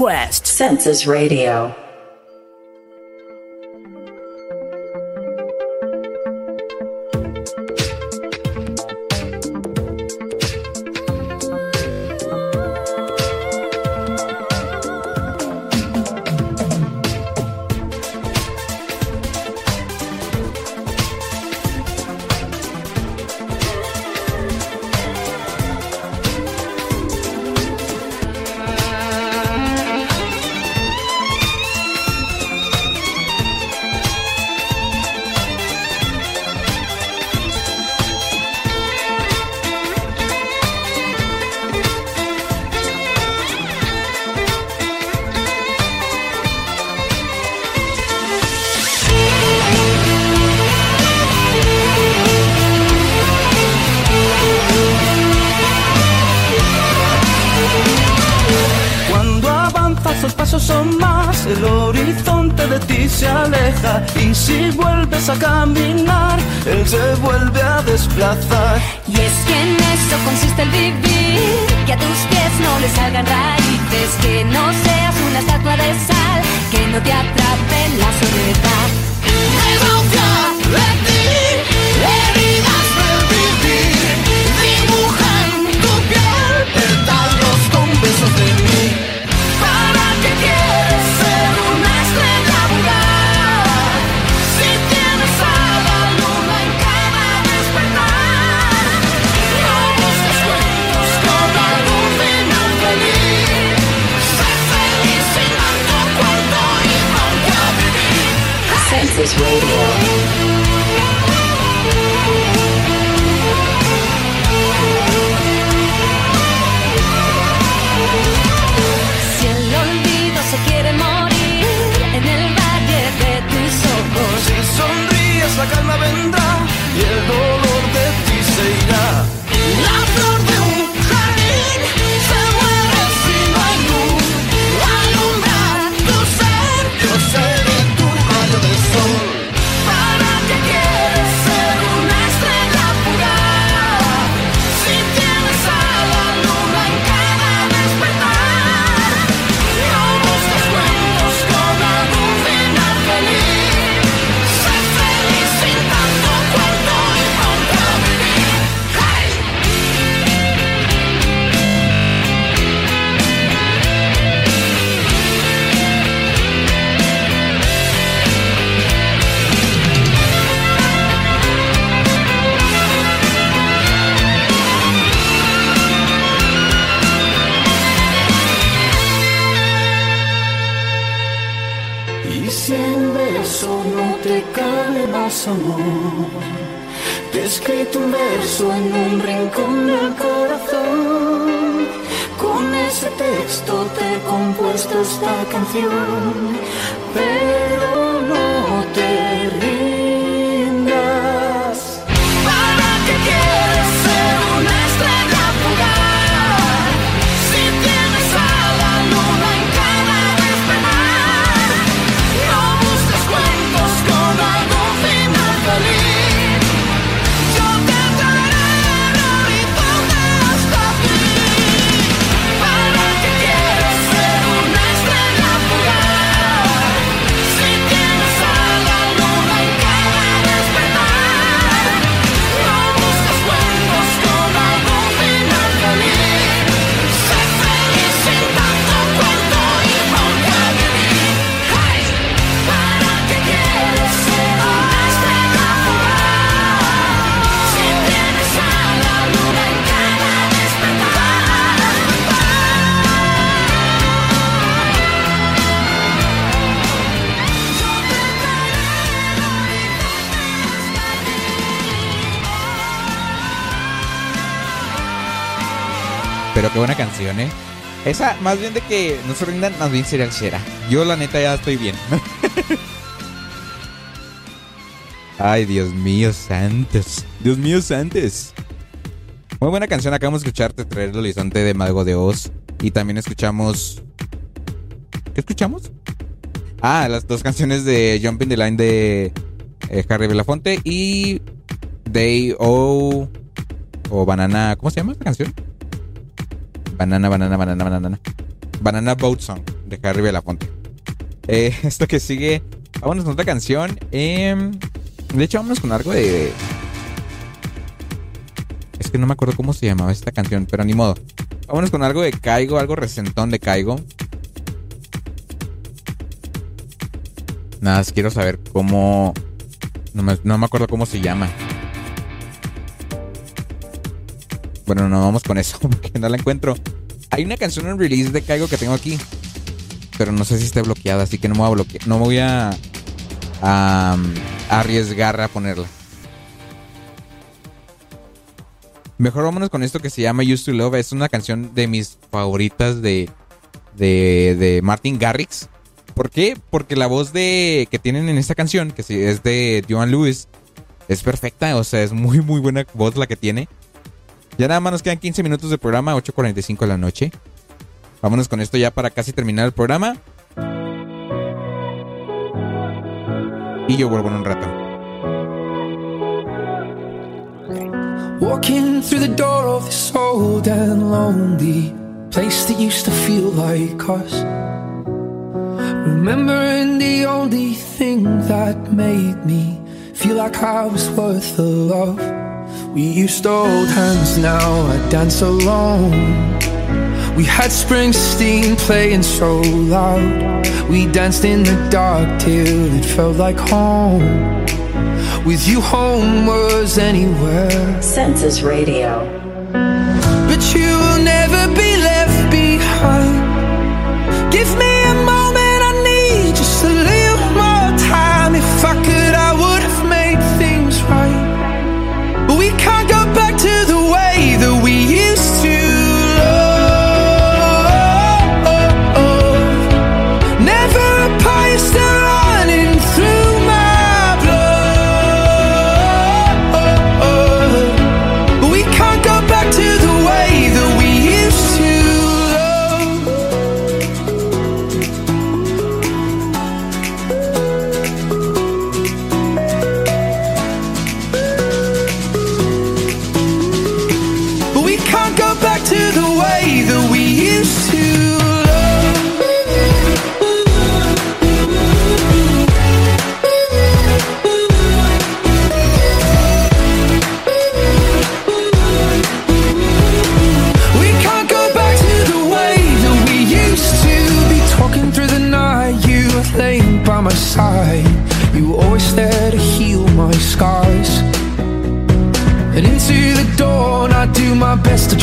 Quest. Census Radio. un verso en un rincón del corazón. Con ese texto te he compuesto esta canción. qué buena canción, ¿eh? Esa, más bien de que no se rindan, más bien sería chera. Yo, la neta, ya estoy bien. Ay, Dios mío, santos. Dios mío, santos. Muy buena canción. Acabamos de escucharte traer el horizonte de Mago de Oz. Y también escuchamos. ¿Qué escuchamos? Ah, las dos canciones de Jumping the Line de eh, Harry Belafonte y Day O. O Banana. ¿Cómo se llama esta canción? Banana, banana, banana, banana. Banana Boat Song de Harry Belafonte. Eh, esto que sigue, vámonos con otra canción. Em, de hecho, vámonos con algo de. Es que no me acuerdo cómo se llamaba esta canción, pero ni modo. Vámonos con algo de Caigo, algo resentón de Caigo. Nada, quiero saber cómo. No me, no me acuerdo cómo se llama. Bueno, no vamos con eso porque no la encuentro. Hay una canción en release de Caigo que tengo aquí. Pero no sé si esté bloqueada, así que no me voy a bloquear. No me voy a, a arriesgar a ponerla. Mejor vámonos con esto que se llama Used to Love. Es una canción de mis favoritas de, de, de Martin Garrix. ¿Por qué? Porque la voz de que tienen en esta canción, que es de Joan Lewis, es perfecta. O sea, es muy, muy buena voz la que tiene. Ya nada más nos quedan 15 minutos de programa, 8.45 de la noche. Vámonos con esto ya para casi terminar el programa. Y yo vuelvo en un rato. Walking through the door of this old and lonely place that used to feel like us. Remembering the only thing that made me feel like I was worth the love. We used to hold hands, now I dance alone. We had Springsteen playing so loud. We danced in the dark till it felt like home. With you, home was anywhere. Census Radio. But you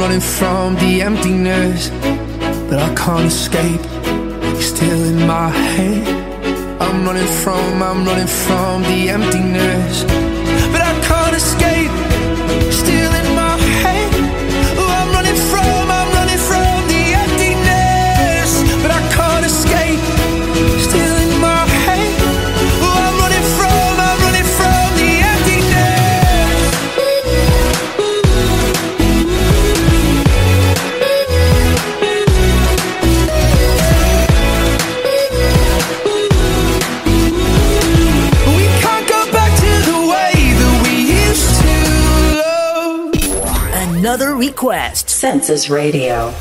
Running from the emptiness. But I can't escape. You're still in my head. I'm running from, I'm running from the emptiness. To love. Another request. Census Radio.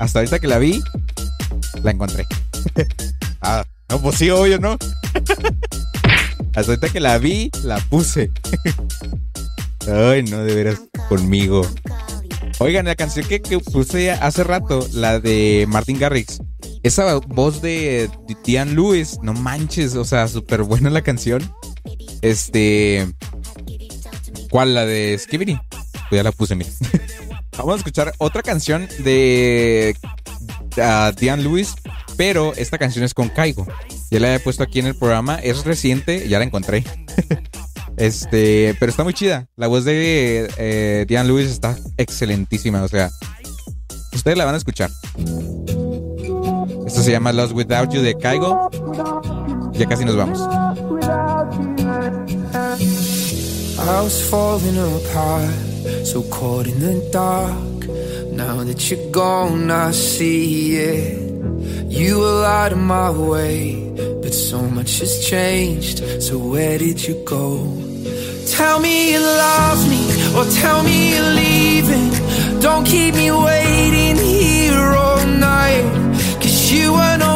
Hasta, ahorita que la vi, la encontré. ah, no, pues sí, obvio, ¿no? hasta ahorita que la vi, la puse. Ay, no, de veras, conmigo. Oigan, la canción que, que puse hace rato, la de Martin Garrix. Esa voz de Tian Lewis, no manches, o sea, súper buena la canción. Este. ¿Cuál? La de Skibidi. Pues ya la puse, mira. Vamos a escuchar otra canción de uh, Diane Lewis, pero esta canción es con Kaigo. Ya la he puesto aquí en el programa, es reciente, ya la encontré. este, pero está muy chida. La voz de eh, Diane Lewis está excelentísima, o sea, ustedes la van a escuchar. Esto se llama Lost Without You de Kaigo. Ya casi nos vamos. I was falling apart, so caught in the dark. Now that you're gone, I see it. You were out of my way, but so much has changed. So where did you go? Tell me you love me, or tell me you're leaving. Don't keep me waiting here all night. Cause you ready for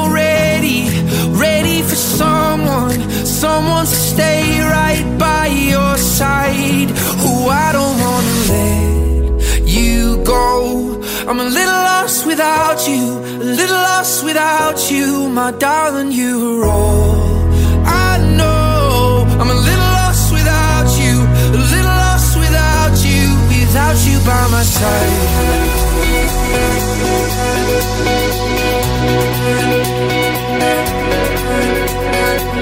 someone, someone to stay right by your side. Who I don't wanna let you go. I'm a little lost without you, a little lost without you, my darling. You're all I know. I'm a little lost without you, a little lost without you, without you by my Census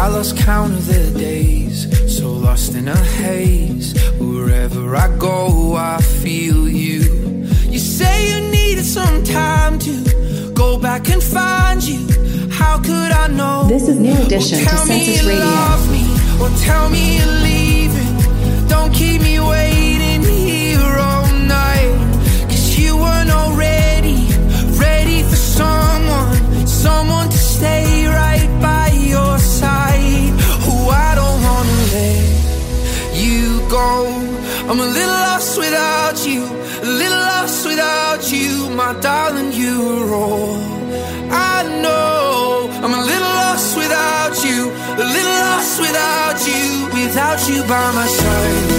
I lost count of the days, so lost in a haze. Wherever I go, I feel you. You say you needed some time to go back and find you. How could I know? This is New Edition to tell me Census Radio. love me, or tell me you're leaving. Don't keep me waiting here all night. Cause you weren't already ready for someone, someone to stay right I'm a little lost without you, a little lost without you, my darling. You're all I know. I'm a little lost without you, a little lost without you, without you by my side.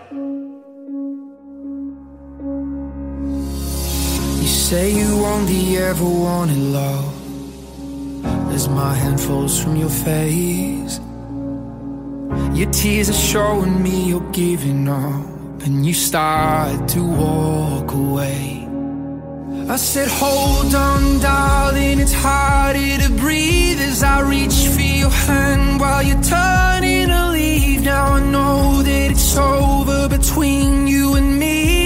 say you only ever wanted love as my hand falls from your face. Your tears are showing me you're giving up, and you start to walk away. I said, Hold on, darling, it's harder to breathe as I reach for your hand while you're turning to leave. Now I know that it's over between you and me.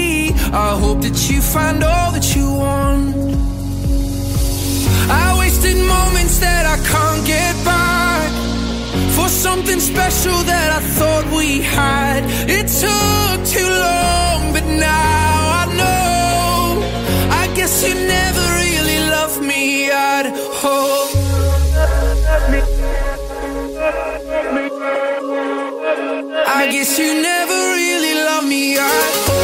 I hope that you find all that you want. I wasted moments that I can't get back for something special that I thought we had. It took too long, but now I know. I guess you never really loved me at all. I guess you never really loved me at.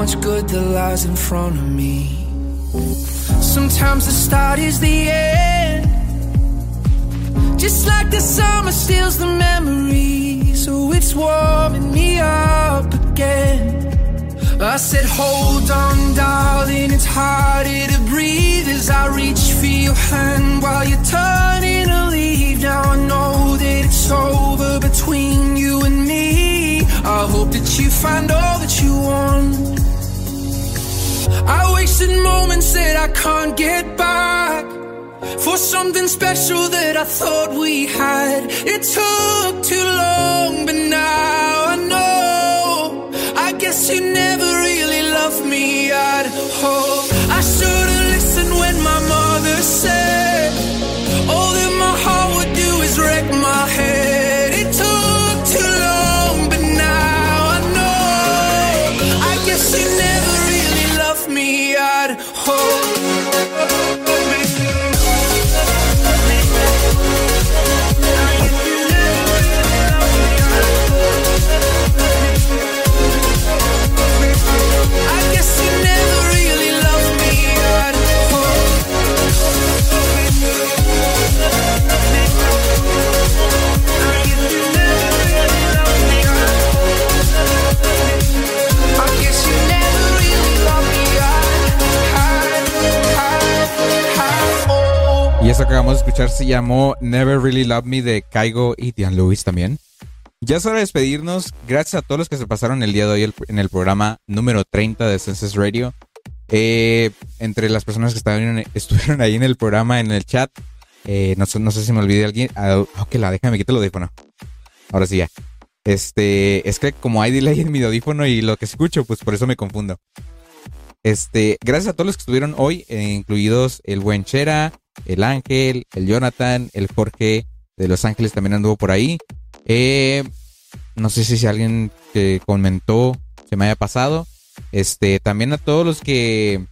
Much good that lies in front of me. Sometimes the start is the end. Just like the summer steals the memory, so it's warming me up again. I said, Hold on, darling, it's harder to breathe as I reach for your hand while you're turning to leave. Now I know that it's over between you and me. I hope that you find all that you. I wasted moments that I can't get back for something special that I thought we had. It took too long, but now I know. I guess you never really loved me at all. I should've listened when my mother said, que acabamos de escuchar se llamó Never Really Love Me de Caigo y Diane Lewis también. Ya es hora de despedirnos. Gracias a todos los que se pasaron el día de hoy en el programa número 30 de Census Radio. Eh, entre las personas que estaban, estuvieron ahí en el programa, en el chat. eh, no, no sé si me olvidé alguien. Ah, ok, la déjame quitar el audífono. Ahora sí ya. Este, es que como hay delay en mi audífono y lo que escucho, pues por eso me confundo. Este, gracias a todos los que estuvieron hoy, eh, incluidos el buen Chera, el Ángel, el Jonathan, el Jorge de Los Ángeles también anduvo por ahí. Eh, no sé si, alguien que comentó se me haya pasado. Este, también a todos los que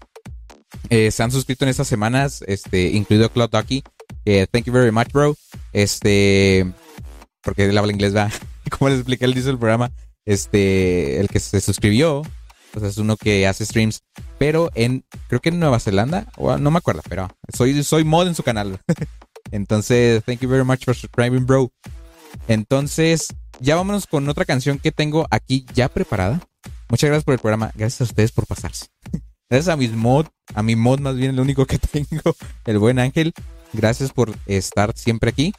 eh, se han suscrito en estas semanas, este, incluido Cloud Ducky. eh, thank you very much, bro. Este, porque él habla inglés, va. Como les expliqué, él dice el programa. Este, el que se suscribió, pues es uno que hace streams, pero en, creo que en Nueva Zelanda, o no me acuerdo, pero soy, soy mod en su canal. Entonces, thank you very much for subscribing, bro. Entonces, ya vámonos con otra canción que tengo aquí ya preparada. Muchas gracias por el programa. Gracias a ustedes por pasarse. Gracias a mis mod, a mi mod más bien el único que tengo, el buen Ángel. Gracias por estar siempre aquí.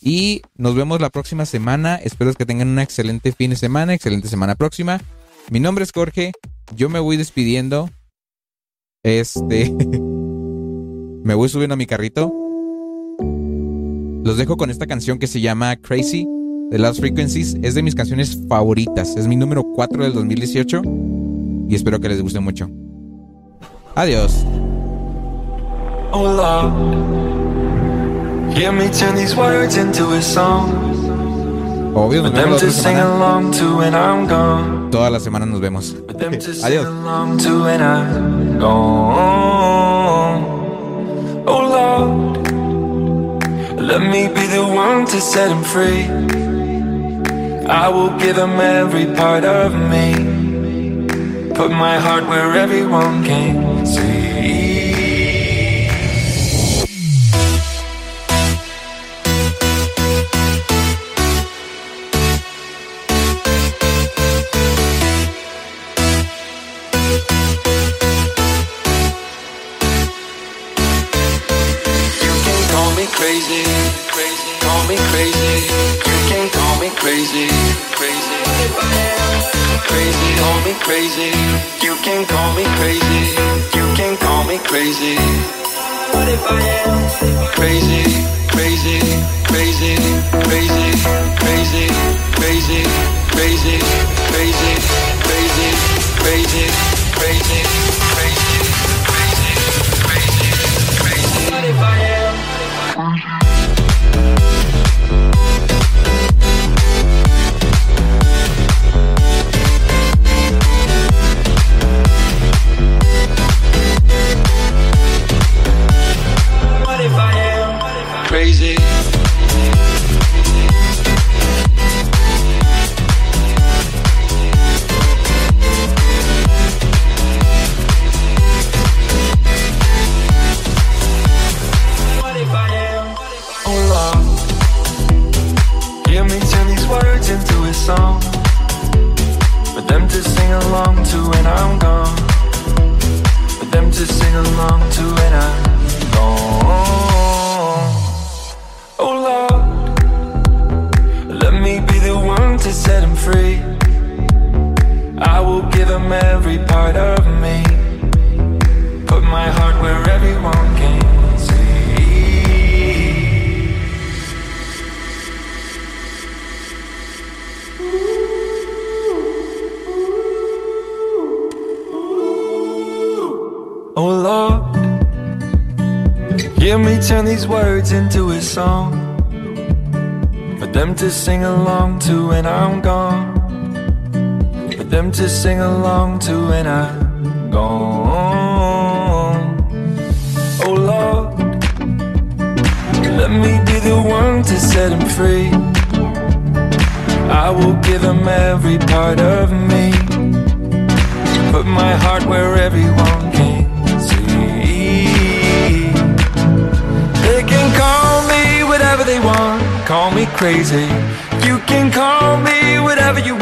Y nos vemos la próxima semana. Espero que tengan un excelente fin de semana, excelente semana próxima. Mi nombre es Jorge. Yo me voy despidiendo. Este. me voy subiendo a mi carrito. Los dejo con esta canción que se llama Crazy de Last Frequencies. Es de mis canciones favoritas. Es mi número 4 del 2018. Y espero que les guste mucho. Adiós. Oh Lord, Hear me. Oh, Obvio, nos them vemos la to otra sing semana. along to when I'm gone. Toda la semana nos vemos. Them to sing Adiós. along to when I'm gone. Oh Lord, let me be the one to set him free. I will give him every part of me. Put my heart where everyone can see. Crazy, crazy, call me crazy. You can call me crazy, crazy. Crazy, call me crazy. You can call me crazy. You can call me crazy. What if I am crazy, crazy, crazy, crazy, crazy, crazy, crazy, crazy, crazy, crazy, crazy, crazy, sing along to when I'm gone. Oh Lord, let me be the one to set him free. I will give him every part of me. Put my heart where everyone can see. They can call me whatever they want, call me crazy. You can call me whatever you want,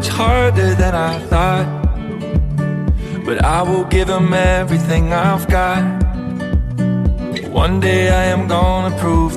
Much harder than I thought. But I will give them everything I've got. One day I am gonna prove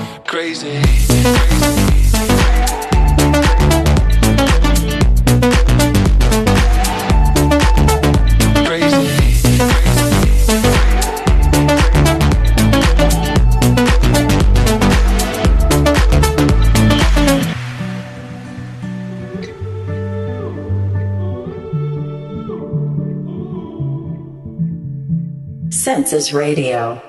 Radio.